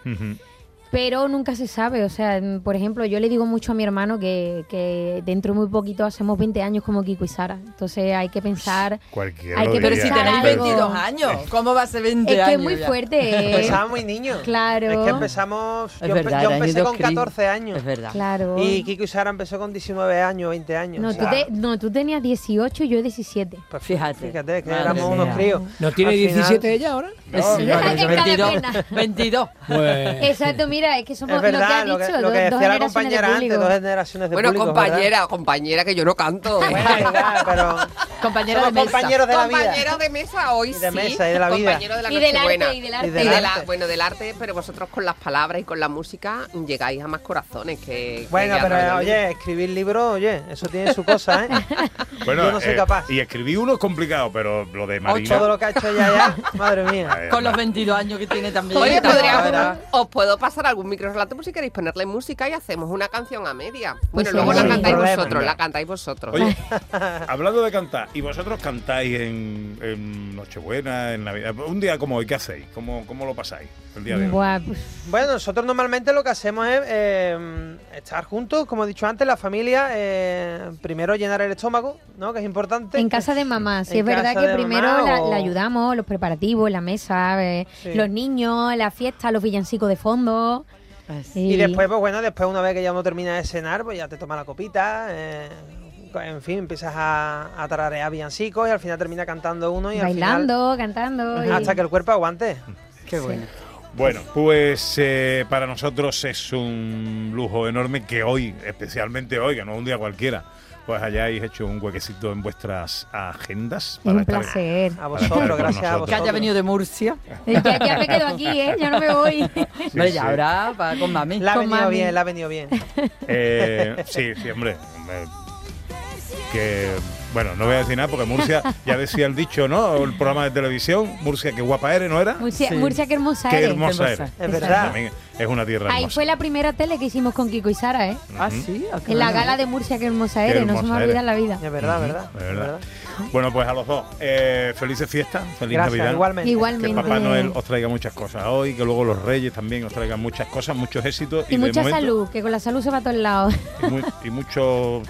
Speaker 12: Pero nunca se sabe. O sea, em, por ejemplo, yo le digo mucho a mi hermano que, que dentro de muy poquito hacemos 20 años como Kiko y Sara. Entonces hay que pensar...
Speaker 2: Cualquiera
Speaker 12: Hay que
Speaker 3: Pero si tenéis
Speaker 12: algo.
Speaker 3: 22 años, ¿cómo va a ser 20
Speaker 12: Es que
Speaker 3: años?
Speaker 12: es muy
Speaker 3: ya?
Speaker 12: fuerte.
Speaker 13: Empezamos muy niños.
Speaker 12: Claro.
Speaker 13: Es que empezamos.
Speaker 3: Es
Speaker 13: yo,
Speaker 3: verdad,
Speaker 13: yo empecé con
Speaker 3: crin.
Speaker 13: 14 años.
Speaker 3: Es verdad.
Speaker 12: Claro.
Speaker 13: Y Kiko y Sara empezó con 19 años, 20 años.
Speaker 12: No,
Speaker 13: o
Speaker 12: tú,
Speaker 13: sea,
Speaker 12: te- no, tú tenías 18 y yo 17.
Speaker 13: pues
Speaker 3: Fíjate.
Speaker 13: Fíjate que
Speaker 3: Madre
Speaker 13: éramos
Speaker 3: mía.
Speaker 13: unos críos.
Speaker 4: ¿No tiene
Speaker 13: Al final-
Speaker 4: 17 ella ahora?
Speaker 3: Es-
Speaker 2: No,
Speaker 3: sí,
Speaker 2: no,
Speaker 3: vale,
Speaker 12: en cada
Speaker 3: 22.
Speaker 12: pierna.
Speaker 3: 22.
Speaker 4: Pues,
Speaker 12: Exacto, mira, es que somos
Speaker 13: Es verdad,
Speaker 12: lo que
Speaker 13: lo que,
Speaker 12: dicho,
Speaker 13: lo que
Speaker 12: dos,
Speaker 13: decía
Speaker 12: dos
Speaker 13: la
Speaker 12: generaciones de
Speaker 13: compañera antes, dos generaciones de
Speaker 8: Bueno,
Speaker 13: público, ¿verdad?
Speaker 8: compañera, compañera, que yo no canto. ¿eh?
Speaker 13: Bueno, ya, pero
Speaker 3: Compañera de
Speaker 13: somos
Speaker 3: mesa.
Speaker 13: compañeros de la vida.
Speaker 8: Compañero de mesa hoy
Speaker 13: Y de
Speaker 8: sí.
Speaker 13: mesa y de la vida.
Speaker 8: Compañero de la
Speaker 12: Y del arte, y del arte.
Speaker 13: Y del
Speaker 8: de la-
Speaker 13: arte.
Speaker 8: bueno, del arte, pero vosotros con las palabras y con la música llegáis a más corazones que. que
Speaker 13: Bueno,
Speaker 8: través
Speaker 13: pero oye, escribir libros, oye, eso tiene su cosa, ¿eh?
Speaker 2: Bueno,
Speaker 13: Yo no soy
Speaker 2: eh,
Speaker 13: capaz.
Speaker 2: Y escribir uno es complicado, pero lo de Marina.
Speaker 13: Todo lo que ha hecho ella ya, madre mía.
Speaker 3: Con los 22 años que tiene también.
Speaker 8: Oye,
Speaker 3: era-
Speaker 8: os puedo pasar algún micro relato por si queréis ponerle música y hacemos una canción a media. Bueno,
Speaker 12: sí,
Speaker 8: luego la
Speaker 12: sí.
Speaker 8: cantáis
Speaker 13: Problema.
Speaker 8: vosotros, la cantáis vosotros.
Speaker 2: Oye, hablando de cantar, ¿y vosotros cantáis en, en Nochebuena, en Navidad? Un día como hoy, ¿qué hacéis? ¿Cómo, cómo lo pasáis el día de hoy?
Speaker 12: Buah, pues,
Speaker 13: Bueno, nosotros normalmente lo que hacemos es eh, estar juntos, como he dicho antes, la familia, eh, primero llenar el estómago, ¿no? Que es importante.
Speaker 12: en casa de mamá, sí
Speaker 13: En
Speaker 12: es verdad que primero
Speaker 13: mamá
Speaker 12: la,
Speaker 13: o-
Speaker 12: la ayudamos, los preparativos, la mesa, eh,
Speaker 13: Sí.
Speaker 12: los niños, la fiesta, los villancicos de fondo.
Speaker 13: Y después, pues bueno, después una vez que ya uno termina de cenar, pues ya te toma la copita, eh, en fin, empiezas a, a tararear villancicos y al final termina cantando uno y
Speaker 12: bailando, cantando.
Speaker 13: al final, hasta que el cuerpo aguante.
Speaker 3: Qué bueno.
Speaker 2: Bueno, pues eh, para nosotros es un lujo enorme que hoy, especialmente hoy, que no es un día cualquiera, pues hayáis hecho un huequecito en vuestras agendas. Para
Speaker 12: un
Speaker 2: estar-
Speaker 12: placer.
Speaker 13: A vosotros, gracias a
Speaker 2: nosotros.
Speaker 3: Que haya venido de Murcia.
Speaker 12: Eh, Ya, ya me quedo aquí, ¿eh? Ya no me voy.
Speaker 3: Hombre, ya
Speaker 2: sí.
Speaker 3: ahora va con mami.
Speaker 13: La ha venido
Speaker 12: mami.
Speaker 13: bien, la ha venido bien.
Speaker 2: Eh, sí, sí, hombre. hombre, Que, bueno, no voy a decir nada porque Murcia, ya decía el dicho, ¿no? El programa de televisión, Murcia, qué guapa eres, ¿no era?
Speaker 12: Murcia,
Speaker 3: Sí.
Speaker 12: Murcia, qué hermosa
Speaker 2: Qué
Speaker 12: eres.
Speaker 2: hermosa
Speaker 3: Qué
Speaker 2: eres.
Speaker 3: hermosa.
Speaker 13: Es verdad.
Speaker 2: También es una tierra
Speaker 12: Ahí
Speaker 2: hermosa.
Speaker 12: fue la primera tele que hicimos con Kiko y Sara, ¿eh?
Speaker 3: Ah, sí. Ah,
Speaker 12: En la gala de Murcia, qué hermosa
Speaker 2: Qué
Speaker 12: eres. No se
Speaker 2: hermosa
Speaker 12: me olvida
Speaker 2: eres.
Speaker 12: la vida.
Speaker 13: Es verdad, verdad.
Speaker 2: es
Speaker 13: es
Speaker 2: verdad. Bueno, pues a los dos, eh, felices fiestas, feliz
Speaker 13: Gracias,
Speaker 2: Navidad.
Speaker 13: igualmente.
Speaker 2: Que
Speaker 12: Igualmente.
Speaker 2: Papá Noel os traiga muchas cosas hoy, que luego los Reyes también os traigan muchas cosas, muchos éxitos
Speaker 12: Y,
Speaker 2: de
Speaker 12: mucha
Speaker 2: momento-
Speaker 12: salud, que con la salud se va a todos lados.
Speaker 2: y, mu- y muchas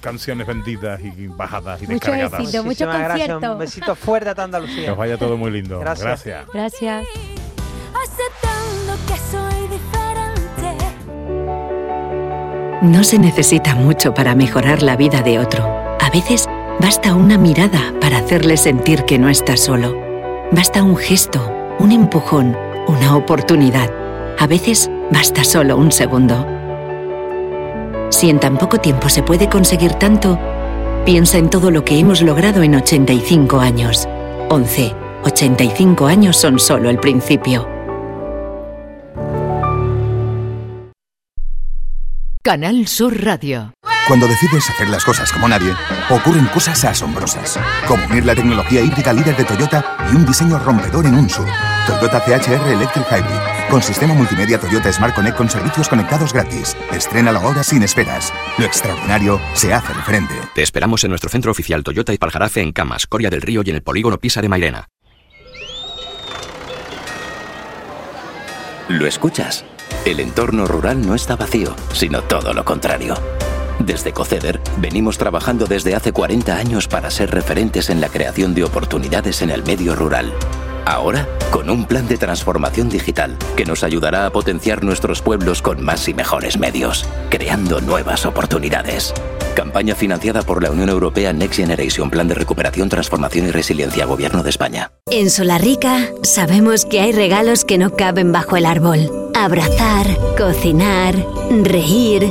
Speaker 2: canciones benditas y bajadas y
Speaker 12: Muchos
Speaker 2: descargadas.
Speaker 13: Muchísimas gracias.
Speaker 12: conciertos.
Speaker 13: Un besito fuerte a toda
Speaker 2: Que
Speaker 13: Andalucía.
Speaker 2: os vaya todo muy lindo.
Speaker 13: Gracias.
Speaker 2: Gracias.
Speaker 12: Gracias.
Speaker 9: aceptando que soy diferente.
Speaker 14: No se necesita mucho para mejorar la vida de otro. A veces basta una mirada para hacerle sentir que no está solo. Basta un gesto, un empujón, una oportunidad. A veces basta solo un segundo. Si en tan poco tiempo se puede conseguir tanto, piensa en todo lo que hemos logrado en 85 años. 11. 85 años son solo el principio.
Speaker 1: Canal Sur Radio.
Speaker 15: Cuando decides hacer las cosas como nadie, ocurren cosas asombrosas, como unir la tecnología híbrida líder de Toyota y un diseño rompedor en un SUV. Toyota CHR Electric Hybrid, con sistema multimedia Toyota Smart Connect con servicios conectados gratis. Estrénalo ahora sin esperas. Lo extraordinario se hace de frente.
Speaker 16: Te esperamos en nuestro centro oficial Toyota y Paljarafe en Camas, Coria del Río y en el polígono Pisa de Mairena.
Speaker 17: ¿Lo escuchas? El entorno rural no está vacío, sino todo lo contrario. Desde Coceder venimos trabajando desde hace 40 años para ser referentes en la creación de oportunidades en el medio rural. Ahora, con un plan de transformación digital que nos ayudará a potenciar nuestros pueblos con más y mejores medios, creando nuevas oportunidades. Campaña financiada por la Unión Europea Next Generation, Plan de Recuperación, Transformación y Resiliencia, Gobierno de España.
Speaker 18: En Solarrica sabemos que hay regalos que no caben bajo el árbol. Abrazar, cocinar, reír,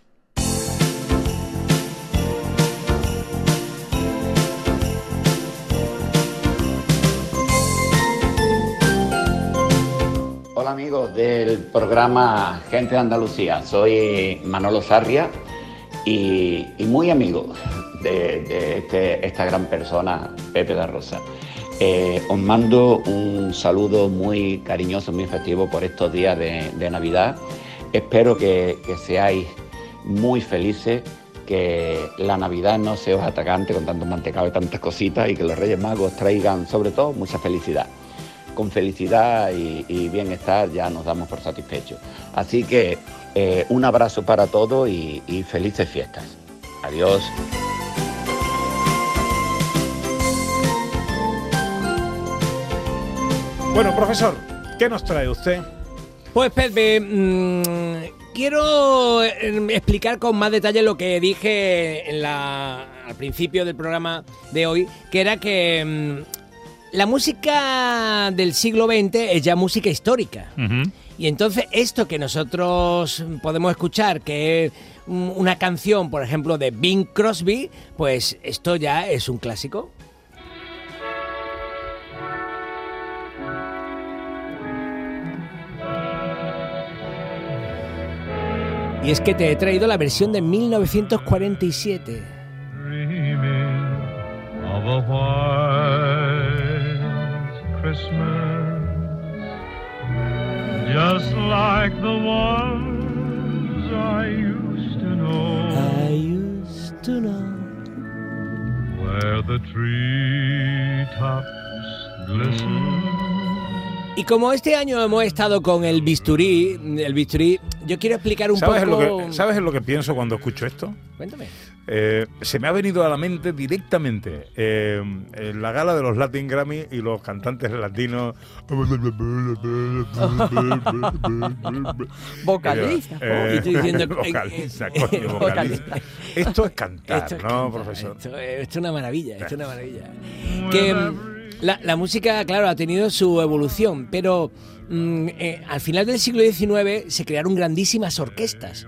Speaker 19: Hola amigos del programa Gente de Andalucía, soy Manolo Sarria y, muy amigo de, este- esta gran persona, Pepe da Rosa. Eh, os mando un saludo muy cariñoso, muy festivo por estos días de, Navidad. Espero que, seáis muy felices, que la Navidad no sea os atacante con tanto mantecado y tantas cositas y que los Reyes Magos traigan sobre todo mucha felicidad con felicidad y, y bienestar ya nos damos por satisfechos. Así que eh, un abrazo para todos y, y felices fiestas. Adiós.
Speaker 2: Bueno, profesor, ¿qué nos trae usted?
Speaker 4: Pues Pepe, mm, quiero eh, explicar con más detalle lo que dije en la- al principio del programa de hoy, que era que mm, la música del siglo XX es ya música histórica. Y entonces esto que nosotros podemos escuchar, que es una canción, por ejemplo, de Bing Crosby, pues esto ya es un clásico. Y es que te he traído la versión de 1947.
Speaker 20: Just like the ones I used to know.
Speaker 4: I used to know.
Speaker 20: Where the treetops glisten.
Speaker 4: Y como este año hemos estado con el bisturí, el bisturí, yo quiero explicar un
Speaker 2: ¿Sabes,
Speaker 4: poco...
Speaker 2: lo que, ¿Sabes en lo que pienso cuando escucho esto?
Speaker 4: Cuéntame.
Speaker 2: Eh, se me ha venido a la mente directamente eh, en la gala de los Latin Grammy y los cantantes latinos.
Speaker 3: Vocaliza,
Speaker 2: Eh,
Speaker 4: diciendo-
Speaker 2: vocaliza, coño. Esto es cantar,
Speaker 4: Esto es
Speaker 2: ¿no,
Speaker 4: cantar,
Speaker 2: profesor?
Speaker 4: Esto, es- esto es una maravilla, esto es una maravilla. Que mm, la, la música, claro, ha tenido su evolución, pero mm, eh, al final del siglo XIX se crearon grandísimas orquestas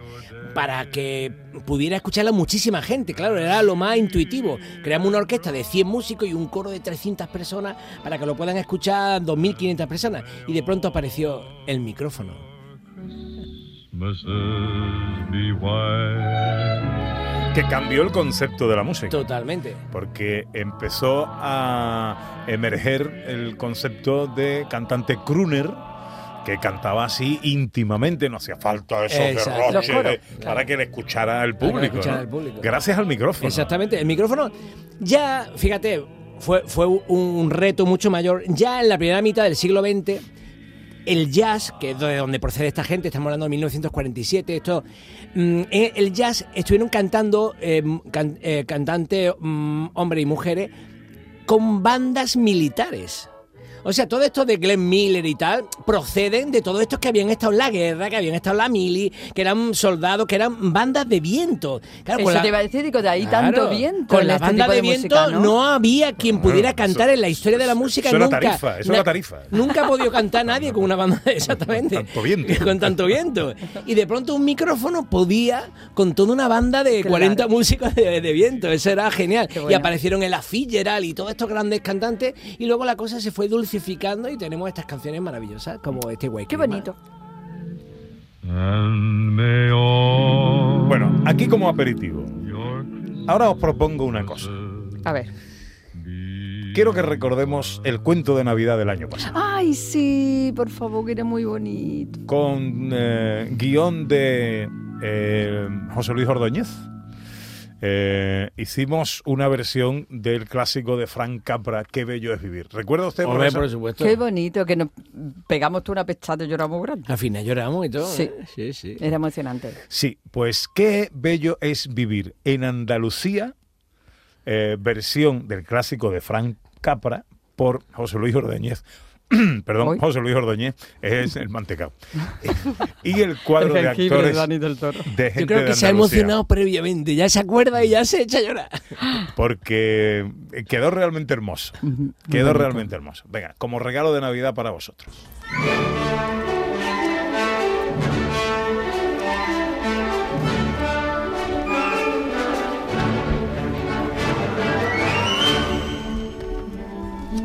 Speaker 4: para que pudiera escucharla muchísima gente, claro, era lo más intuitivo. Creamos una orquesta de 100 músicos y un coro de 300 personas para que lo puedan escuchar 2.500 personas. Y de pronto apareció el micrófono.
Speaker 2: Que cambió el concepto de la música.
Speaker 4: Totalmente.
Speaker 2: Porque empezó a emerger el concepto de cantante crooner que cantaba así íntimamente, no hacía falta esos
Speaker 4: Exacto.
Speaker 2: derroches
Speaker 4: coros,
Speaker 2: de-
Speaker 4: claro.
Speaker 2: para que le escuchara el
Speaker 4: Para que le
Speaker 2: público.
Speaker 4: escuchara
Speaker 2: ¿no?
Speaker 4: el público.
Speaker 2: Gracias al micrófono.
Speaker 4: Exactamente, el micrófono ya, fíjate, fue, fue un reto mucho mayor. Ya en la primera mitad del siglo XX, el jazz, que es de donde procede esta gente, estamos hablando de 1947, esto, mm, eh, el jazz estuvieron cantando eh, can- eh, cantantes, mm, hombres y mujeres, con bandas militares. O sea, todo esto de Glenn Miller y tal proceden de todos estos que habían estado en la guerra, que habían estado en la mili, que eran soldados, que eran bandas de viento. Claro,
Speaker 3: Eso
Speaker 4: con la-
Speaker 3: te iba a decir, digo, de ahí
Speaker 4: Claro,
Speaker 3: tanto viento.
Speaker 4: Con la
Speaker 3: este
Speaker 4: banda de,
Speaker 3: de
Speaker 4: viento
Speaker 3: música,
Speaker 4: ¿no?
Speaker 3: ¿no?
Speaker 4: había quien pudiera cantar en la historia de la música
Speaker 2: eso era
Speaker 4: nunca.
Speaker 2: tarifa, eso era tarifa.
Speaker 4: Nunca ha podido cantar nadie con una banda exactamente.
Speaker 2: Tanto viento.
Speaker 4: Con tanto viento. Y de pronto un micrófono podía con toda una banda de
Speaker 3: Claro.
Speaker 4: 40 músicos de, de viento. Eso era genial. Y aparecieron el Fitzgerald y todos estos grandes cantantes. Y luego la cosa se fue y tenemos estas canciones maravillosas como este güey.
Speaker 3: Qué bonito.
Speaker 2: Bueno, aquí como aperitivo. Ahora os propongo una cosa.
Speaker 3: A ver.
Speaker 2: Quiero que recordemos el cuento de Navidad del año pasado.
Speaker 3: Ay, sí, por favor, que era muy bonito.
Speaker 2: Con eh, guion de eh, José Luis Ordóñez. Eh, hicimos una versión del clásico de Frank Capra, Qué bello es vivir. ¿Recuerda usted?
Speaker 4: Hombre, por supuesto.
Speaker 3: Qué bonito, que nos pegamos tú una pechada y lloramos grande.
Speaker 4: Al final lloramos y todo.
Speaker 3: Sí.
Speaker 4: ¿eh? sí, sí.
Speaker 3: Era emocionante.
Speaker 2: Sí, pues qué bello es vivir en Andalucía, eh, versión del clásico de Frank Capra por José Luis Ordóñez. Perdón, José Luis Ordóñez es el mantecao. y el cuadro
Speaker 3: El
Speaker 2: de actores
Speaker 3: Dani del Toro.
Speaker 2: de
Speaker 4: Yo creo
Speaker 2: de
Speaker 4: que se ha emocionado previamente, ya se acuerda y ya se echa a llorar.
Speaker 2: Porque quedó realmente hermoso. Quedó realmente hermoso. Venga, como regalo de Navidad para vosotros.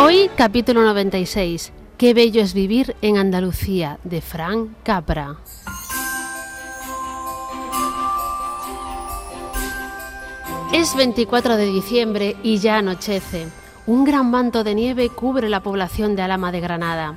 Speaker 21: Hoy, capítulo 96. Qué bello es vivir en Andalucía, de Frank Capra. Es 24 de diciembre y ya anochece. Un gran manto de nieve cubre la población de Alama de Granada.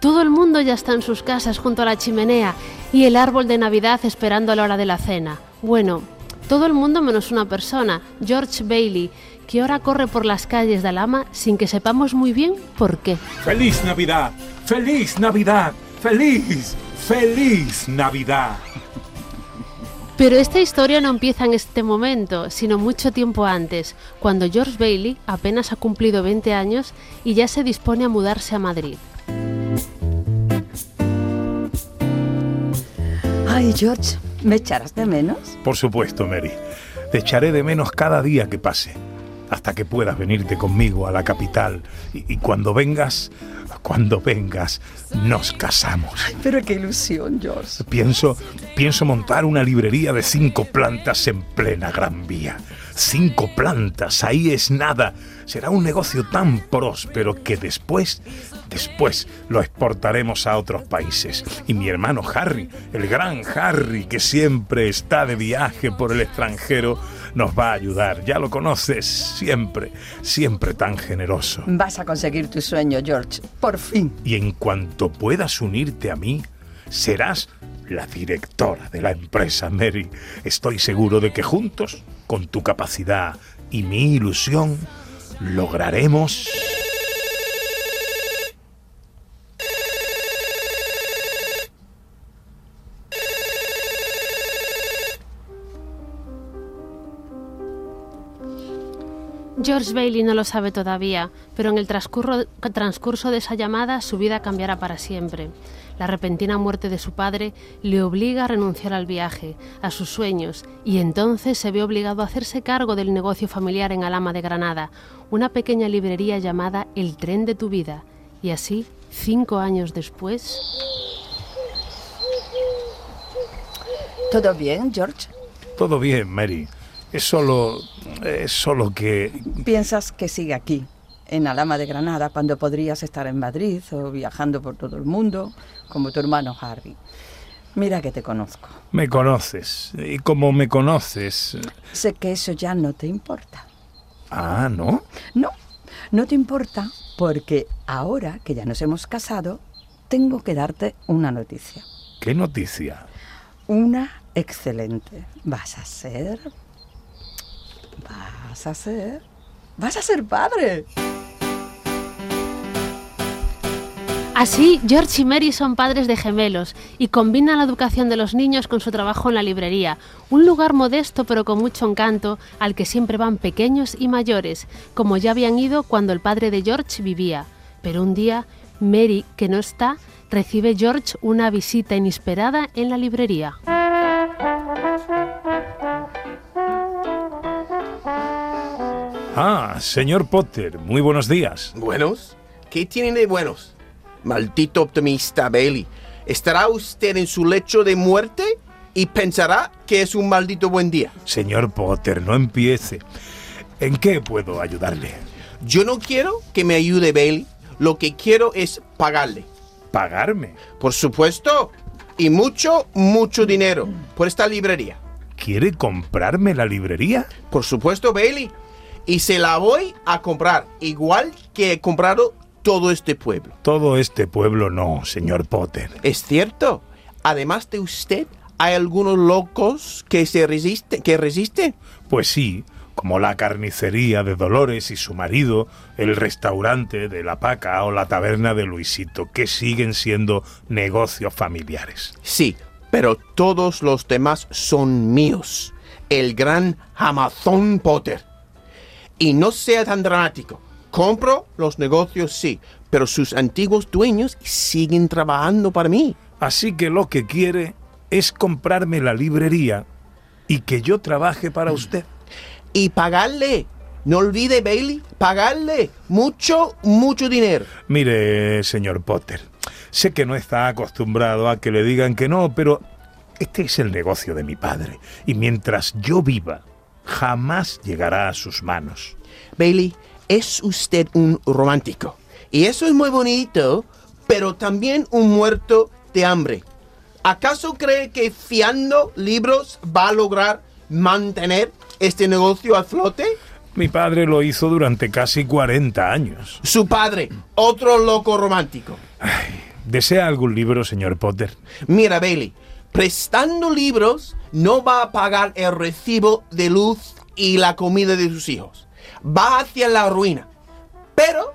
Speaker 21: Todo el mundo ya está en sus casas junto a la chimenea y el árbol de Navidad esperando a la hora de la cena. Bueno, todo el mundo menos una persona, George Bailey, que ahora corre por las calles de Alama sin que sepamos muy bien por qué.
Speaker 2: ¡Feliz Navidad! ¡Feliz Navidad! ¡Feliz! ¡Feliz Navidad!
Speaker 21: Pero esta historia no empieza en este momento, sino mucho tiempo antes, cuando George Bailey apenas ha cumplido 20 años y ya se dispone a mudarse a Madrid.
Speaker 3: Ay, George, ¿me echarás de menos?
Speaker 2: Por supuesto, Mary. Te echaré de menos cada día que pase, hasta que puedas venirte conmigo a la capital. Y, y cuando vengas, cuando vengas, nos casamos.
Speaker 3: Pero qué ilusión, George.
Speaker 2: Pienso, pienso montar una librería de cinco plantas en plena Gran Vía. Cinco plantas, ahí es nada. Será un negocio tan próspero que después, después lo exportaremos a otros países. Y mi hermano Harry, el gran Harry, que siempre está de viaje por el extranjero, nos va a ayudar. Ya lo conoces, siempre, siempre tan generoso.
Speaker 3: Vas a conseguir tu sueño, George. Por fin.
Speaker 2: Y en cuanto puedas unirte a mí, serás la directora de la empresa, Mary. Estoy seguro de que juntos, con tu capacidad y mi ilusión, lograremos...
Speaker 21: George Bailey no lo sabe todavía, pero en el transcurso, transcurso de esa llamada su vida cambiará para siempre. La repentina muerte de su padre le obliga a renunciar al viaje, a sus sueños, y entonces se ve obligado a hacerse cargo del negocio familiar en Alama de Granada, una pequeña librería llamada El tren de tu vida. Y así, cinco años después...
Speaker 3: ¿Todo bien, George?
Speaker 2: Todo bien, Mary. Es solo... Es solo que...
Speaker 3: ¿Piensas que sigue aquí, en Alama de Granada, cuando podrías estar en Madrid o viajando por todo el mundo, como tu hermano Harry? Mira que te conozco.
Speaker 2: Me conoces. Y como me conoces...
Speaker 3: Sé que eso ya no te importa.
Speaker 2: Ah, ¿no?
Speaker 3: No, No te importa porque ahora que ya nos hemos casado, tengo que darte una noticia.
Speaker 2: ¿Qué noticia?
Speaker 3: Una excelente. Vas a ser... Vas a ser... Vas a ser padre.
Speaker 21: Así, George y Mary son padres de gemelos y combinan la educación de los niños con su trabajo en la librería, un lugar modesto pero con mucho encanto al que siempre van pequeños y mayores, como ya habían ido cuando el padre de George vivía. Pero un día, Mary, que no está, recibe George una visita inesperada en la librería.
Speaker 2: Ah, señor Potter, muy buenos días.
Speaker 22: ¿Buenos? ¿Qué tienen de buenos? Maldito optimista Bailey. ¿Estará usted en su lecho de muerte y pensará que es un maldito buen día?
Speaker 2: Señor Potter, no empiece. ¿En qué puedo ayudarle?
Speaker 22: Yo no quiero que me ayude Bailey. Lo que quiero es pagarle.
Speaker 2: ¿Pagarme?
Speaker 22: Por supuesto. Y mucho, mucho dinero por esta librería.
Speaker 2: ¿Quiere comprarme la librería?
Speaker 22: Por supuesto, Bailey. Y se la voy a comprar, igual que he comprado todo este pueblo.
Speaker 2: Todo este pueblo no, señor Potter.
Speaker 22: Es cierto. Además de usted, ¿hay algunos locos que se resisten, que resisten?
Speaker 2: Pues sí, como la carnicería de Dolores y su marido, el restaurante de La Paca o la taberna de Luisito, que siguen siendo negocios familiares.
Speaker 22: Sí, pero todos los demás son míos. El gran Amazon Potter. Y no sea tan dramático. Compro los negocios, sí, pero sus antiguos dueños siguen trabajando para mí.
Speaker 2: Así que lo que quiere es comprarme la librería y que yo trabaje para usted.
Speaker 22: Y pagarle. No olvide, Bailey, pagarle mucho, mucho dinero.
Speaker 2: Mire, señor Potter, sé que no está acostumbrado a que le digan que no, pero este es el negocio de mi padre. Y mientras yo viva, jamás llegará a sus manos.
Speaker 22: Bailey, es usted un romántico. Y eso es muy bonito, pero también un muerto de hambre. ¿Acaso cree que fiando libros va a lograr mantener este negocio a flote?
Speaker 2: Mi padre lo hizo durante casi 40 años.
Speaker 22: Su padre, otro loco romántico.
Speaker 2: ¿Desea algún libro, señor Potter?
Speaker 22: Mira, Bailey, prestando libros no va a pagar el recibo de luz y la comida de sus hijos. Va hacia la ruina. Pero,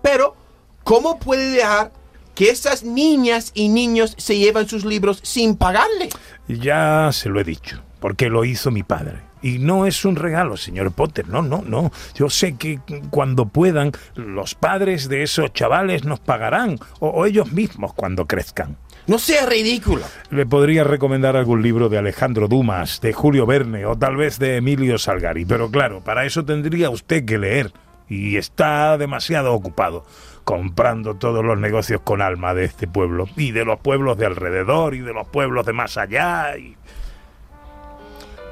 Speaker 22: pero, ¿cómo puede dejar que esas niñas y niños se llevan sus libros sin pagarle?
Speaker 2: Ya se lo he dicho, porque lo hizo mi padre. Y no es un regalo, señor Potter, no, no, no. Yo sé que cuando puedan, los padres de esos chavales nos pagarán, o, o ellos mismos cuando crezcan.
Speaker 22: No sea ridículo.
Speaker 2: Le podría recomendar algún libro de Alejandro Dumas, de Julio Verne o tal vez de Emilio Salgari, pero claro, para eso tendría usted que leer y está demasiado ocupado comprando todos los negocios con alma de este pueblo y de los pueblos de alrededor y de los pueblos de más allá y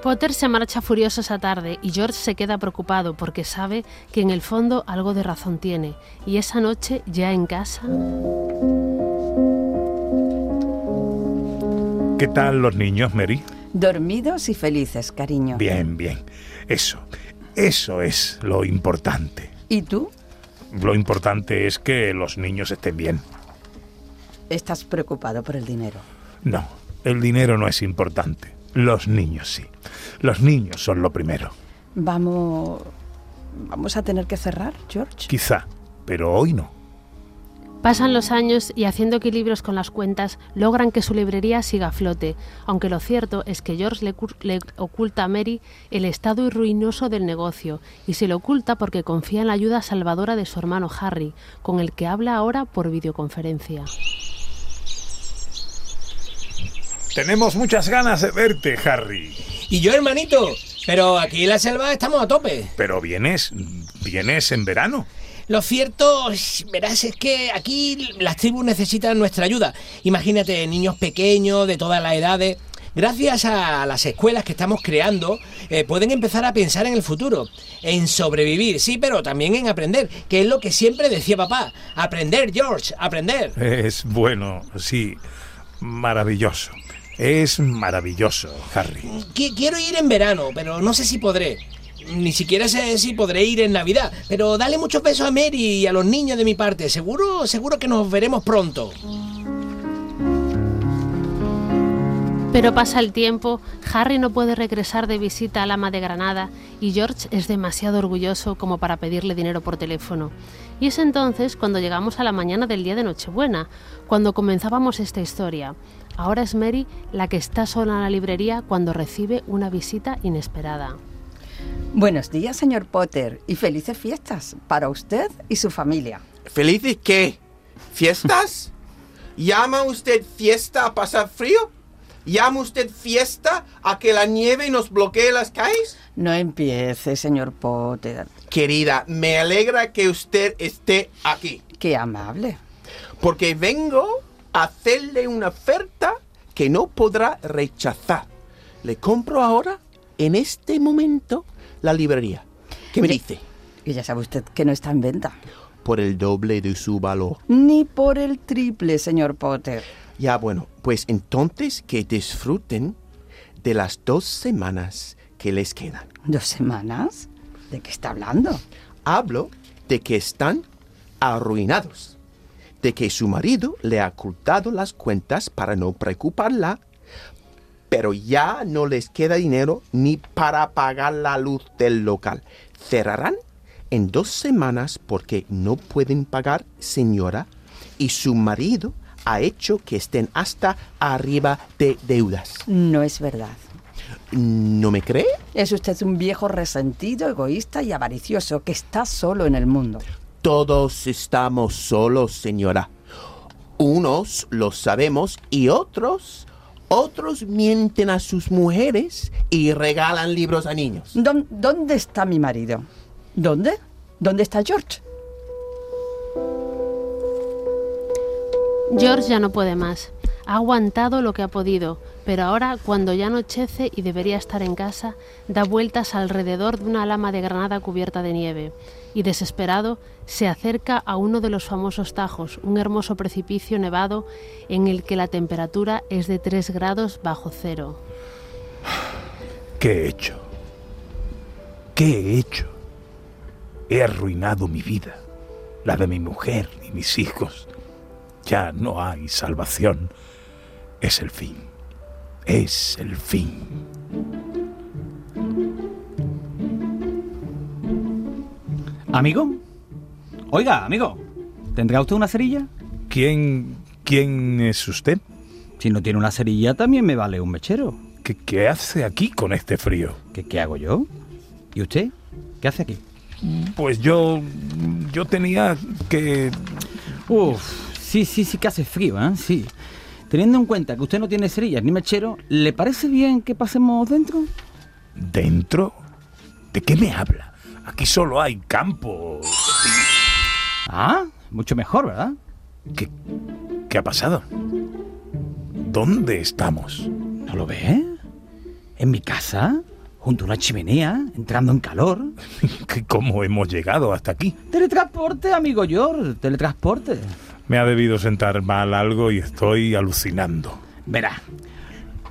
Speaker 21: Potter se marcha furioso esa tarde y George se queda preocupado porque sabe que en el fondo algo de razón tiene. Y esa noche, ya en casa...
Speaker 2: ¿Qué tal los niños, Mary?
Speaker 3: Dormidos y felices, cariño.
Speaker 2: Bien, bien. Eso, eso es lo importante.
Speaker 3: ¿Y tú?
Speaker 2: Lo importante es que los niños estén bien.
Speaker 3: ¿Estás preocupado por el dinero?
Speaker 2: No, el dinero no es importante. Los niños sí. Los niños son lo primero.
Speaker 3: Vamos... ¿Vamos a tener que cerrar, George?
Speaker 2: Quizá, pero hoy no.
Speaker 21: Pasan los años y haciendo equilibrios con las cuentas logran que su librería siga a flote, aunque lo cierto es que George le, le oculta a Mary el estado ruinoso del negocio y se lo oculta porque confía en la ayuda salvadora de su hermano Harry, con el que habla ahora por videoconferencia.
Speaker 2: Tenemos muchas ganas de verte, Harry.
Speaker 4: Y yo, hermanito, pero aquí en la selva estamos a tope.
Speaker 2: Pero vienes, vienes en verano.
Speaker 4: Lo cierto, verás, es que aquí las tribus necesitan nuestra ayuda. Imagínate, niños pequeños de todas las edades. Gracias a las escuelas que estamos creando, eh, pueden empezar a pensar en el futuro, en sobrevivir, sí, pero también en aprender, que es lo que siempre decía papá. Aprender, George, aprender.
Speaker 2: Es bueno, sí, maravilloso. Es maravilloso, Harry.
Speaker 4: Qui- Quiero ir en verano, pero no sé si podré. Ni siquiera sé si podré ir en Navidad. Pero dale muchos besos a Mary y a los niños de mi parte. Seguro, seguro que nos veremos pronto.
Speaker 21: Pero pasa el tiempo, Harry no puede regresar de visita al ama de Granada y George es demasiado orgulloso como para pedirle dinero por teléfono. Y es entonces cuando llegamos a la mañana del día de Nochebuena, cuando comenzábamos esta historia. Ahora es Mary la que está sola en la librería cuando recibe una visita inesperada.
Speaker 3: Buenos días, señor Potter, y felices fiestas para usted y su familia.
Speaker 22: ¿Felices qué? ¿Fiestas? ¿Llama usted fiesta a pasar frío? ¿Llama usted fiesta a que la nieve nos bloquee las calles?
Speaker 3: No empiece, señor Potter.
Speaker 22: Querida, me alegra que usted esté aquí.
Speaker 3: Qué amable.
Speaker 22: Porque vengo a hacerle una oferta que no podrá rechazar. Le compro ahora, en este momento, la librería. ¿Qué me dice?
Speaker 3: Y ya sabe usted que no está en venta.
Speaker 22: Por el doble de su valor.
Speaker 3: Ni por el triple, señor Potter.
Speaker 22: Ya bueno, pues entonces que disfruten de las dos semanas que les quedan.
Speaker 3: ¿Dos semanas? ¿De qué está hablando?
Speaker 22: Hablo de que están arruinados, de que su marido le ha ocultado las cuentas para no preocuparla, pero ya no les queda dinero ni para pagar la luz del local. Cerrarán en dos semanas porque no pueden pagar, señora, y su marido ha hecho que estén hasta arriba de deudas.
Speaker 3: No es verdad.
Speaker 22: ¿No me cree?
Speaker 3: Es usted un viejo resentido, egoísta y avaricioso que está solo en el mundo.
Speaker 22: Todos estamos solos, señora. Unos lo sabemos y otros, otros mienten a sus mujeres y regalan libros a niños.
Speaker 3: ¿Dó- ¿Dónde está mi marido? ¿Dónde? ¿Dónde está George?
Speaker 21: George ya no puede más. Ha aguantado lo que ha podido, pero ahora, cuando ya anochece y debería estar en casa, da vueltas alrededor de una lama de granada cubierta de nieve y, desesperado, se acerca a uno de los famosos tajos, un hermoso precipicio nevado en el que la temperatura es de 3 grados bajo cero.
Speaker 2: ¿Qué he hecho? ¿Qué he hecho? He arruinado mi vida, la de mi mujer y mis hijos. Ya no hay salvación. Es el fin. Es el fin.
Speaker 23: ¿Amigo? Oiga, amigo, ¿tendrá usted una cerilla?
Speaker 2: ¿Quién, quién es usted?
Speaker 23: Si no tiene una cerilla, también me vale un mechero.
Speaker 2: ¿Qué, qué hace aquí con este frío?
Speaker 23: ¿Qué, ¿Qué hago yo? ¿Y usted? ¿Qué hace aquí?
Speaker 2: Pues yo. Yo tenía que.
Speaker 23: Uf, sí, sí, sí que hace frío, ¿eh? Sí. Teniendo en cuenta que usted no tiene cerillas ni mechero, ¿le parece bien que pasemos dentro?
Speaker 2: ¿Dentro? ¿De qué me habla? Aquí solo hay campo.
Speaker 23: Ah, mucho mejor, ¿verdad?
Speaker 2: ¿Qué, qué ha pasado? ¿Dónde estamos?
Speaker 23: ¿No lo ve? ¿En mi casa? ¿Junto a una chimenea? ¿Entrando en calor?
Speaker 2: ¿Cómo hemos llegado hasta aquí?
Speaker 23: Teletransporte, amigo George, teletransporte.
Speaker 2: Me ha debido sentar mal algo y estoy alucinando.
Speaker 23: Verá,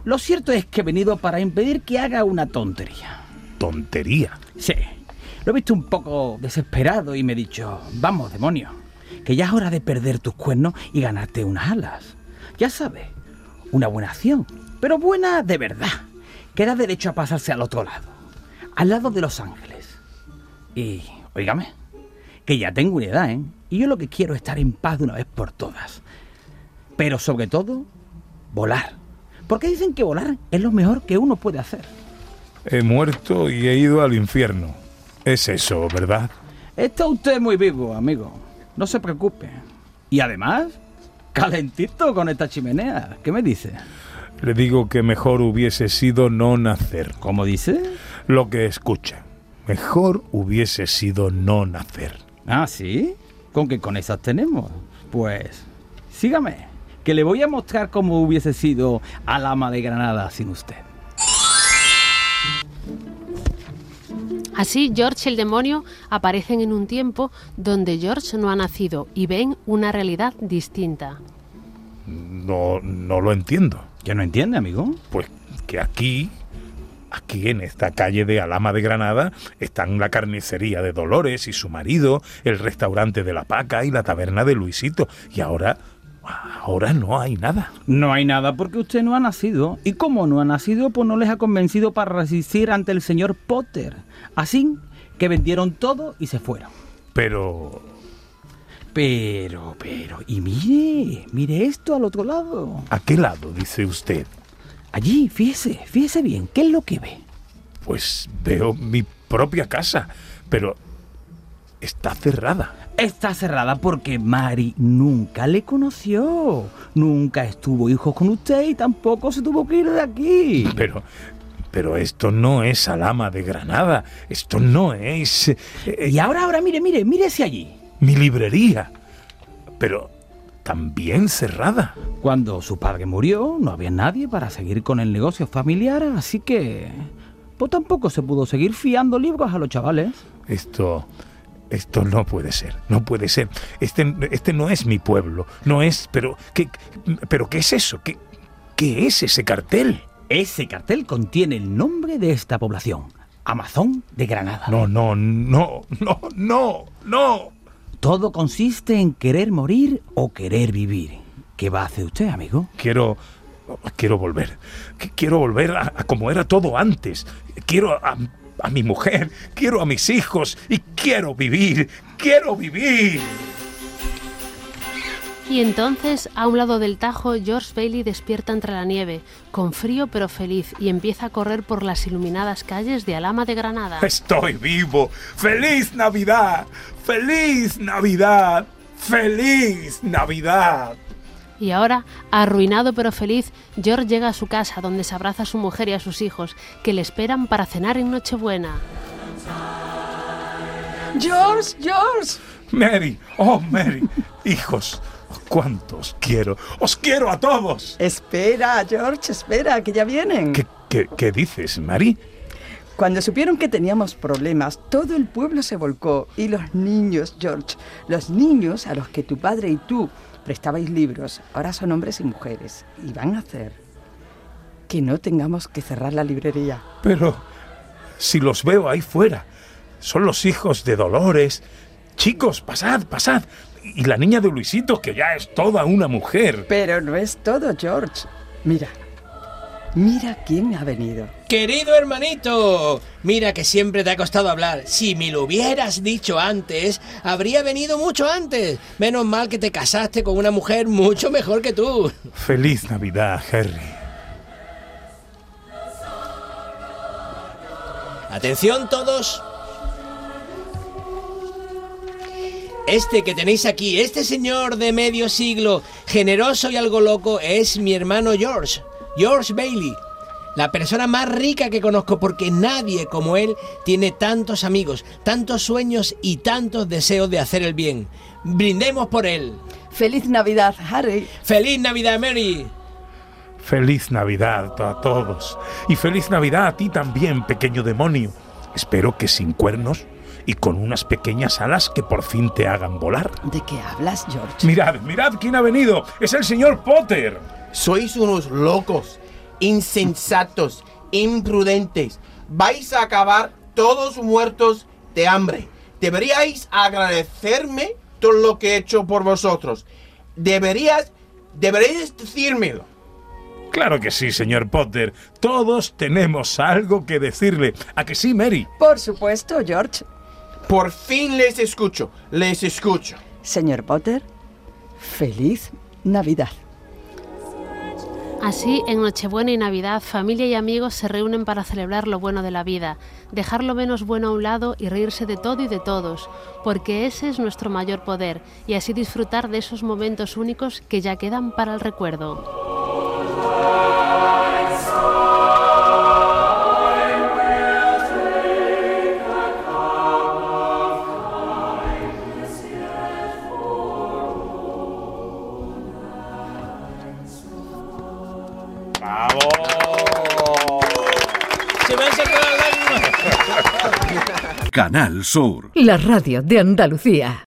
Speaker 23: lo cierto es que he venido para impedir que haga una tontería.
Speaker 2: ¿Tontería?
Speaker 23: Sí. Lo he visto un poco desesperado y me he dicho, vamos, demonio, que ya es hora de perder tus cuernos y ganarte unas alas. Ya sabes, una buena acción, pero buena de verdad, que da derecho a pasarse al otro lado, al lado de Los Ángeles. Y, oígame, que ya tengo una edad, ¿eh? Y yo lo que quiero es estar en paz de una vez por todas. Pero sobre todo, volar. Porque dicen que volar es lo mejor que uno puede hacer.
Speaker 2: He muerto y he ido al infierno. Es eso, ¿verdad?
Speaker 23: Está usted muy vivo, amigo. No se preocupe. Y además, calentito con esta chimenea. ¿Qué me dice?
Speaker 2: Le digo que mejor hubiese sido no nacer.
Speaker 23: ¿Cómo dice?
Speaker 2: Lo que escucha. Mejor hubiese sido no nacer.
Speaker 23: Ah, ¿sí? ¿Con qué con esas tenemos? Pues, sígame, que le voy a mostrar cómo hubiese sido al ama de Granada sin usted.
Speaker 21: Así, George y el demonio aparecen en un tiempo donde George no ha nacido y ven una realidad distinta.
Speaker 2: No, no lo entiendo.
Speaker 23: ¿Ya no entiende, amigo?
Speaker 2: Pues que aquí, Aquí en esta calle de Alama de Granada están la carnicería de Dolores y su marido, el restaurante de la Paca y la taberna de Luisito. Y ahora, ahora no hay nada.
Speaker 23: No hay nada porque usted no ha nacido. Y como no ha nacido, pues no les ha convencido para resistir ante el señor Potter. Así que vendieron todo y se fueron.
Speaker 2: Pero...
Speaker 23: Pero, pero, y mire, mire esto al otro lado.
Speaker 2: ¿A qué lado, dice usted?
Speaker 23: Allí, fíjese, fíjese bien, ¿qué es lo que ve?
Speaker 2: Pues veo mi propia casa, pero está cerrada.
Speaker 23: Está cerrada porque Mari nunca le conoció. Nunca estuvo hijos con usted y tampoco se tuvo que ir de aquí.
Speaker 2: Pero, pero esto no es Alama de Granada. Esto no es... eh,
Speaker 23: Y ahora, ahora, mire, mire, mírese allí.
Speaker 2: mi librería. Pero también cerrada.
Speaker 23: Cuando su padre murió, no había nadie para seguir con el negocio familiar, así que... Pues tampoco se pudo seguir fiando libros a los chavales.
Speaker 2: Esto... Esto no puede ser, no puede ser. Este, este no es mi pueblo, no es... Pero ¿qué, pero ¿qué es eso? ¿Qué, ¿Qué es ese cartel?
Speaker 23: Ese cartel contiene el nombre de esta población. Amazon de Granada.
Speaker 2: No, no, no, no, no, no.
Speaker 23: Todo consiste en querer morir o querer vivir. ¿Qué va a hacer usted, amigo?
Speaker 2: Quiero... Quiero volver. Qu- Quiero volver a, a como era todo antes. Quiero a, a mi mujer, quiero a mis hijos y quiero vivir. Quiero vivir.
Speaker 21: Y entonces, a un lado del Tajo, George Bailey despierta entre la nieve, con frío pero feliz, y empieza a correr por las iluminadas calles de Alama de Granada.
Speaker 2: Estoy vivo. ¡Feliz Navidad! ¡Feliz Navidad! ¡Feliz Navidad!
Speaker 21: Y ahora, arruinado pero feliz, George llega a su casa donde se abraza a su mujer y a sus hijos, que le esperan para cenar en Nochebuena.
Speaker 3: George, George.
Speaker 2: Mary, oh Mary, hijos, cuántos quiero. Os quiero a todos.
Speaker 3: Espera, George, espera, que ya vienen.
Speaker 2: ¿Qué, qué, qué dices, Mary?
Speaker 3: Cuando supieron que teníamos problemas, todo el pueblo se volcó. Y los niños, George, los niños a los que tu padre y tú prestabais libros, ahora son hombres y mujeres. Y van a hacer que no tengamos que cerrar la librería.
Speaker 2: Pero si los veo ahí fuera, son los hijos de Dolores. Chicos, pasad, pasad. Y la niña de Luisito, que ya es toda una mujer.
Speaker 3: Pero no es todo, George. Mira, mira quién ha venido.
Speaker 4: Querido hermanito, mira que siempre te ha costado hablar. Si me lo hubieras dicho antes, habría venido mucho antes. Menos mal que te casaste con una mujer mucho mejor que tú.
Speaker 2: Feliz Navidad, Harry.
Speaker 4: Atención todos. Este que tenéis aquí, este señor de medio siglo, generoso y algo loco, es mi hermano George, George Bailey. La persona más rica que conozco porque nadie como él tiene tantos amigos, tantos sueños y tantos deseos de hacer el bien. Brindemos por él.
Speaker 3: Feliz Navidad, Harry.
Speaker 4: Feliz Navidad, Mary.
Speaker 2: Feliz Navidad a todos. Y feliz Navidad a ti también, pequeño demonio. Espero que sin cuernos y con unas pequeñas alas que por fin te hagan volar.
Speaker 3: ¿De qué hablas, George?
Speaker 2: Mirad, mirad quién ha venido. Es el señor Potter.
Speaker 22: Sois unos locos, insensatos, imprudentes. Vais a acabar todos muertos de hambre. Deberíais agradecerme todo lo que he hecho por vosotros. Deberías, deberíais decírmelo.
Speaker 2: Claro que sí, señor Potter. Todos tenemos algo que decirle. ¿A que sí, Mary?
Speaker 3: Por supuesto, George.
Speaker 22: Por fin les escucho, les escucho.
Speaker 3: Señor Potter, feliz Navidad.
Speaker 21: Así, en Nochebuena y Navidad, familia y amigos se reúnen para celebrar lo bueno de la vida, dejar lo menos bueno a un lado y reírse de todo y de todos, porque ese es nuestro mayor poder, y así disfrutar de esos momentos únicos que ya quedan para el recuerdo.
Speaker 24: Canal Sur.
Speaker 1: La radio de Andalucía.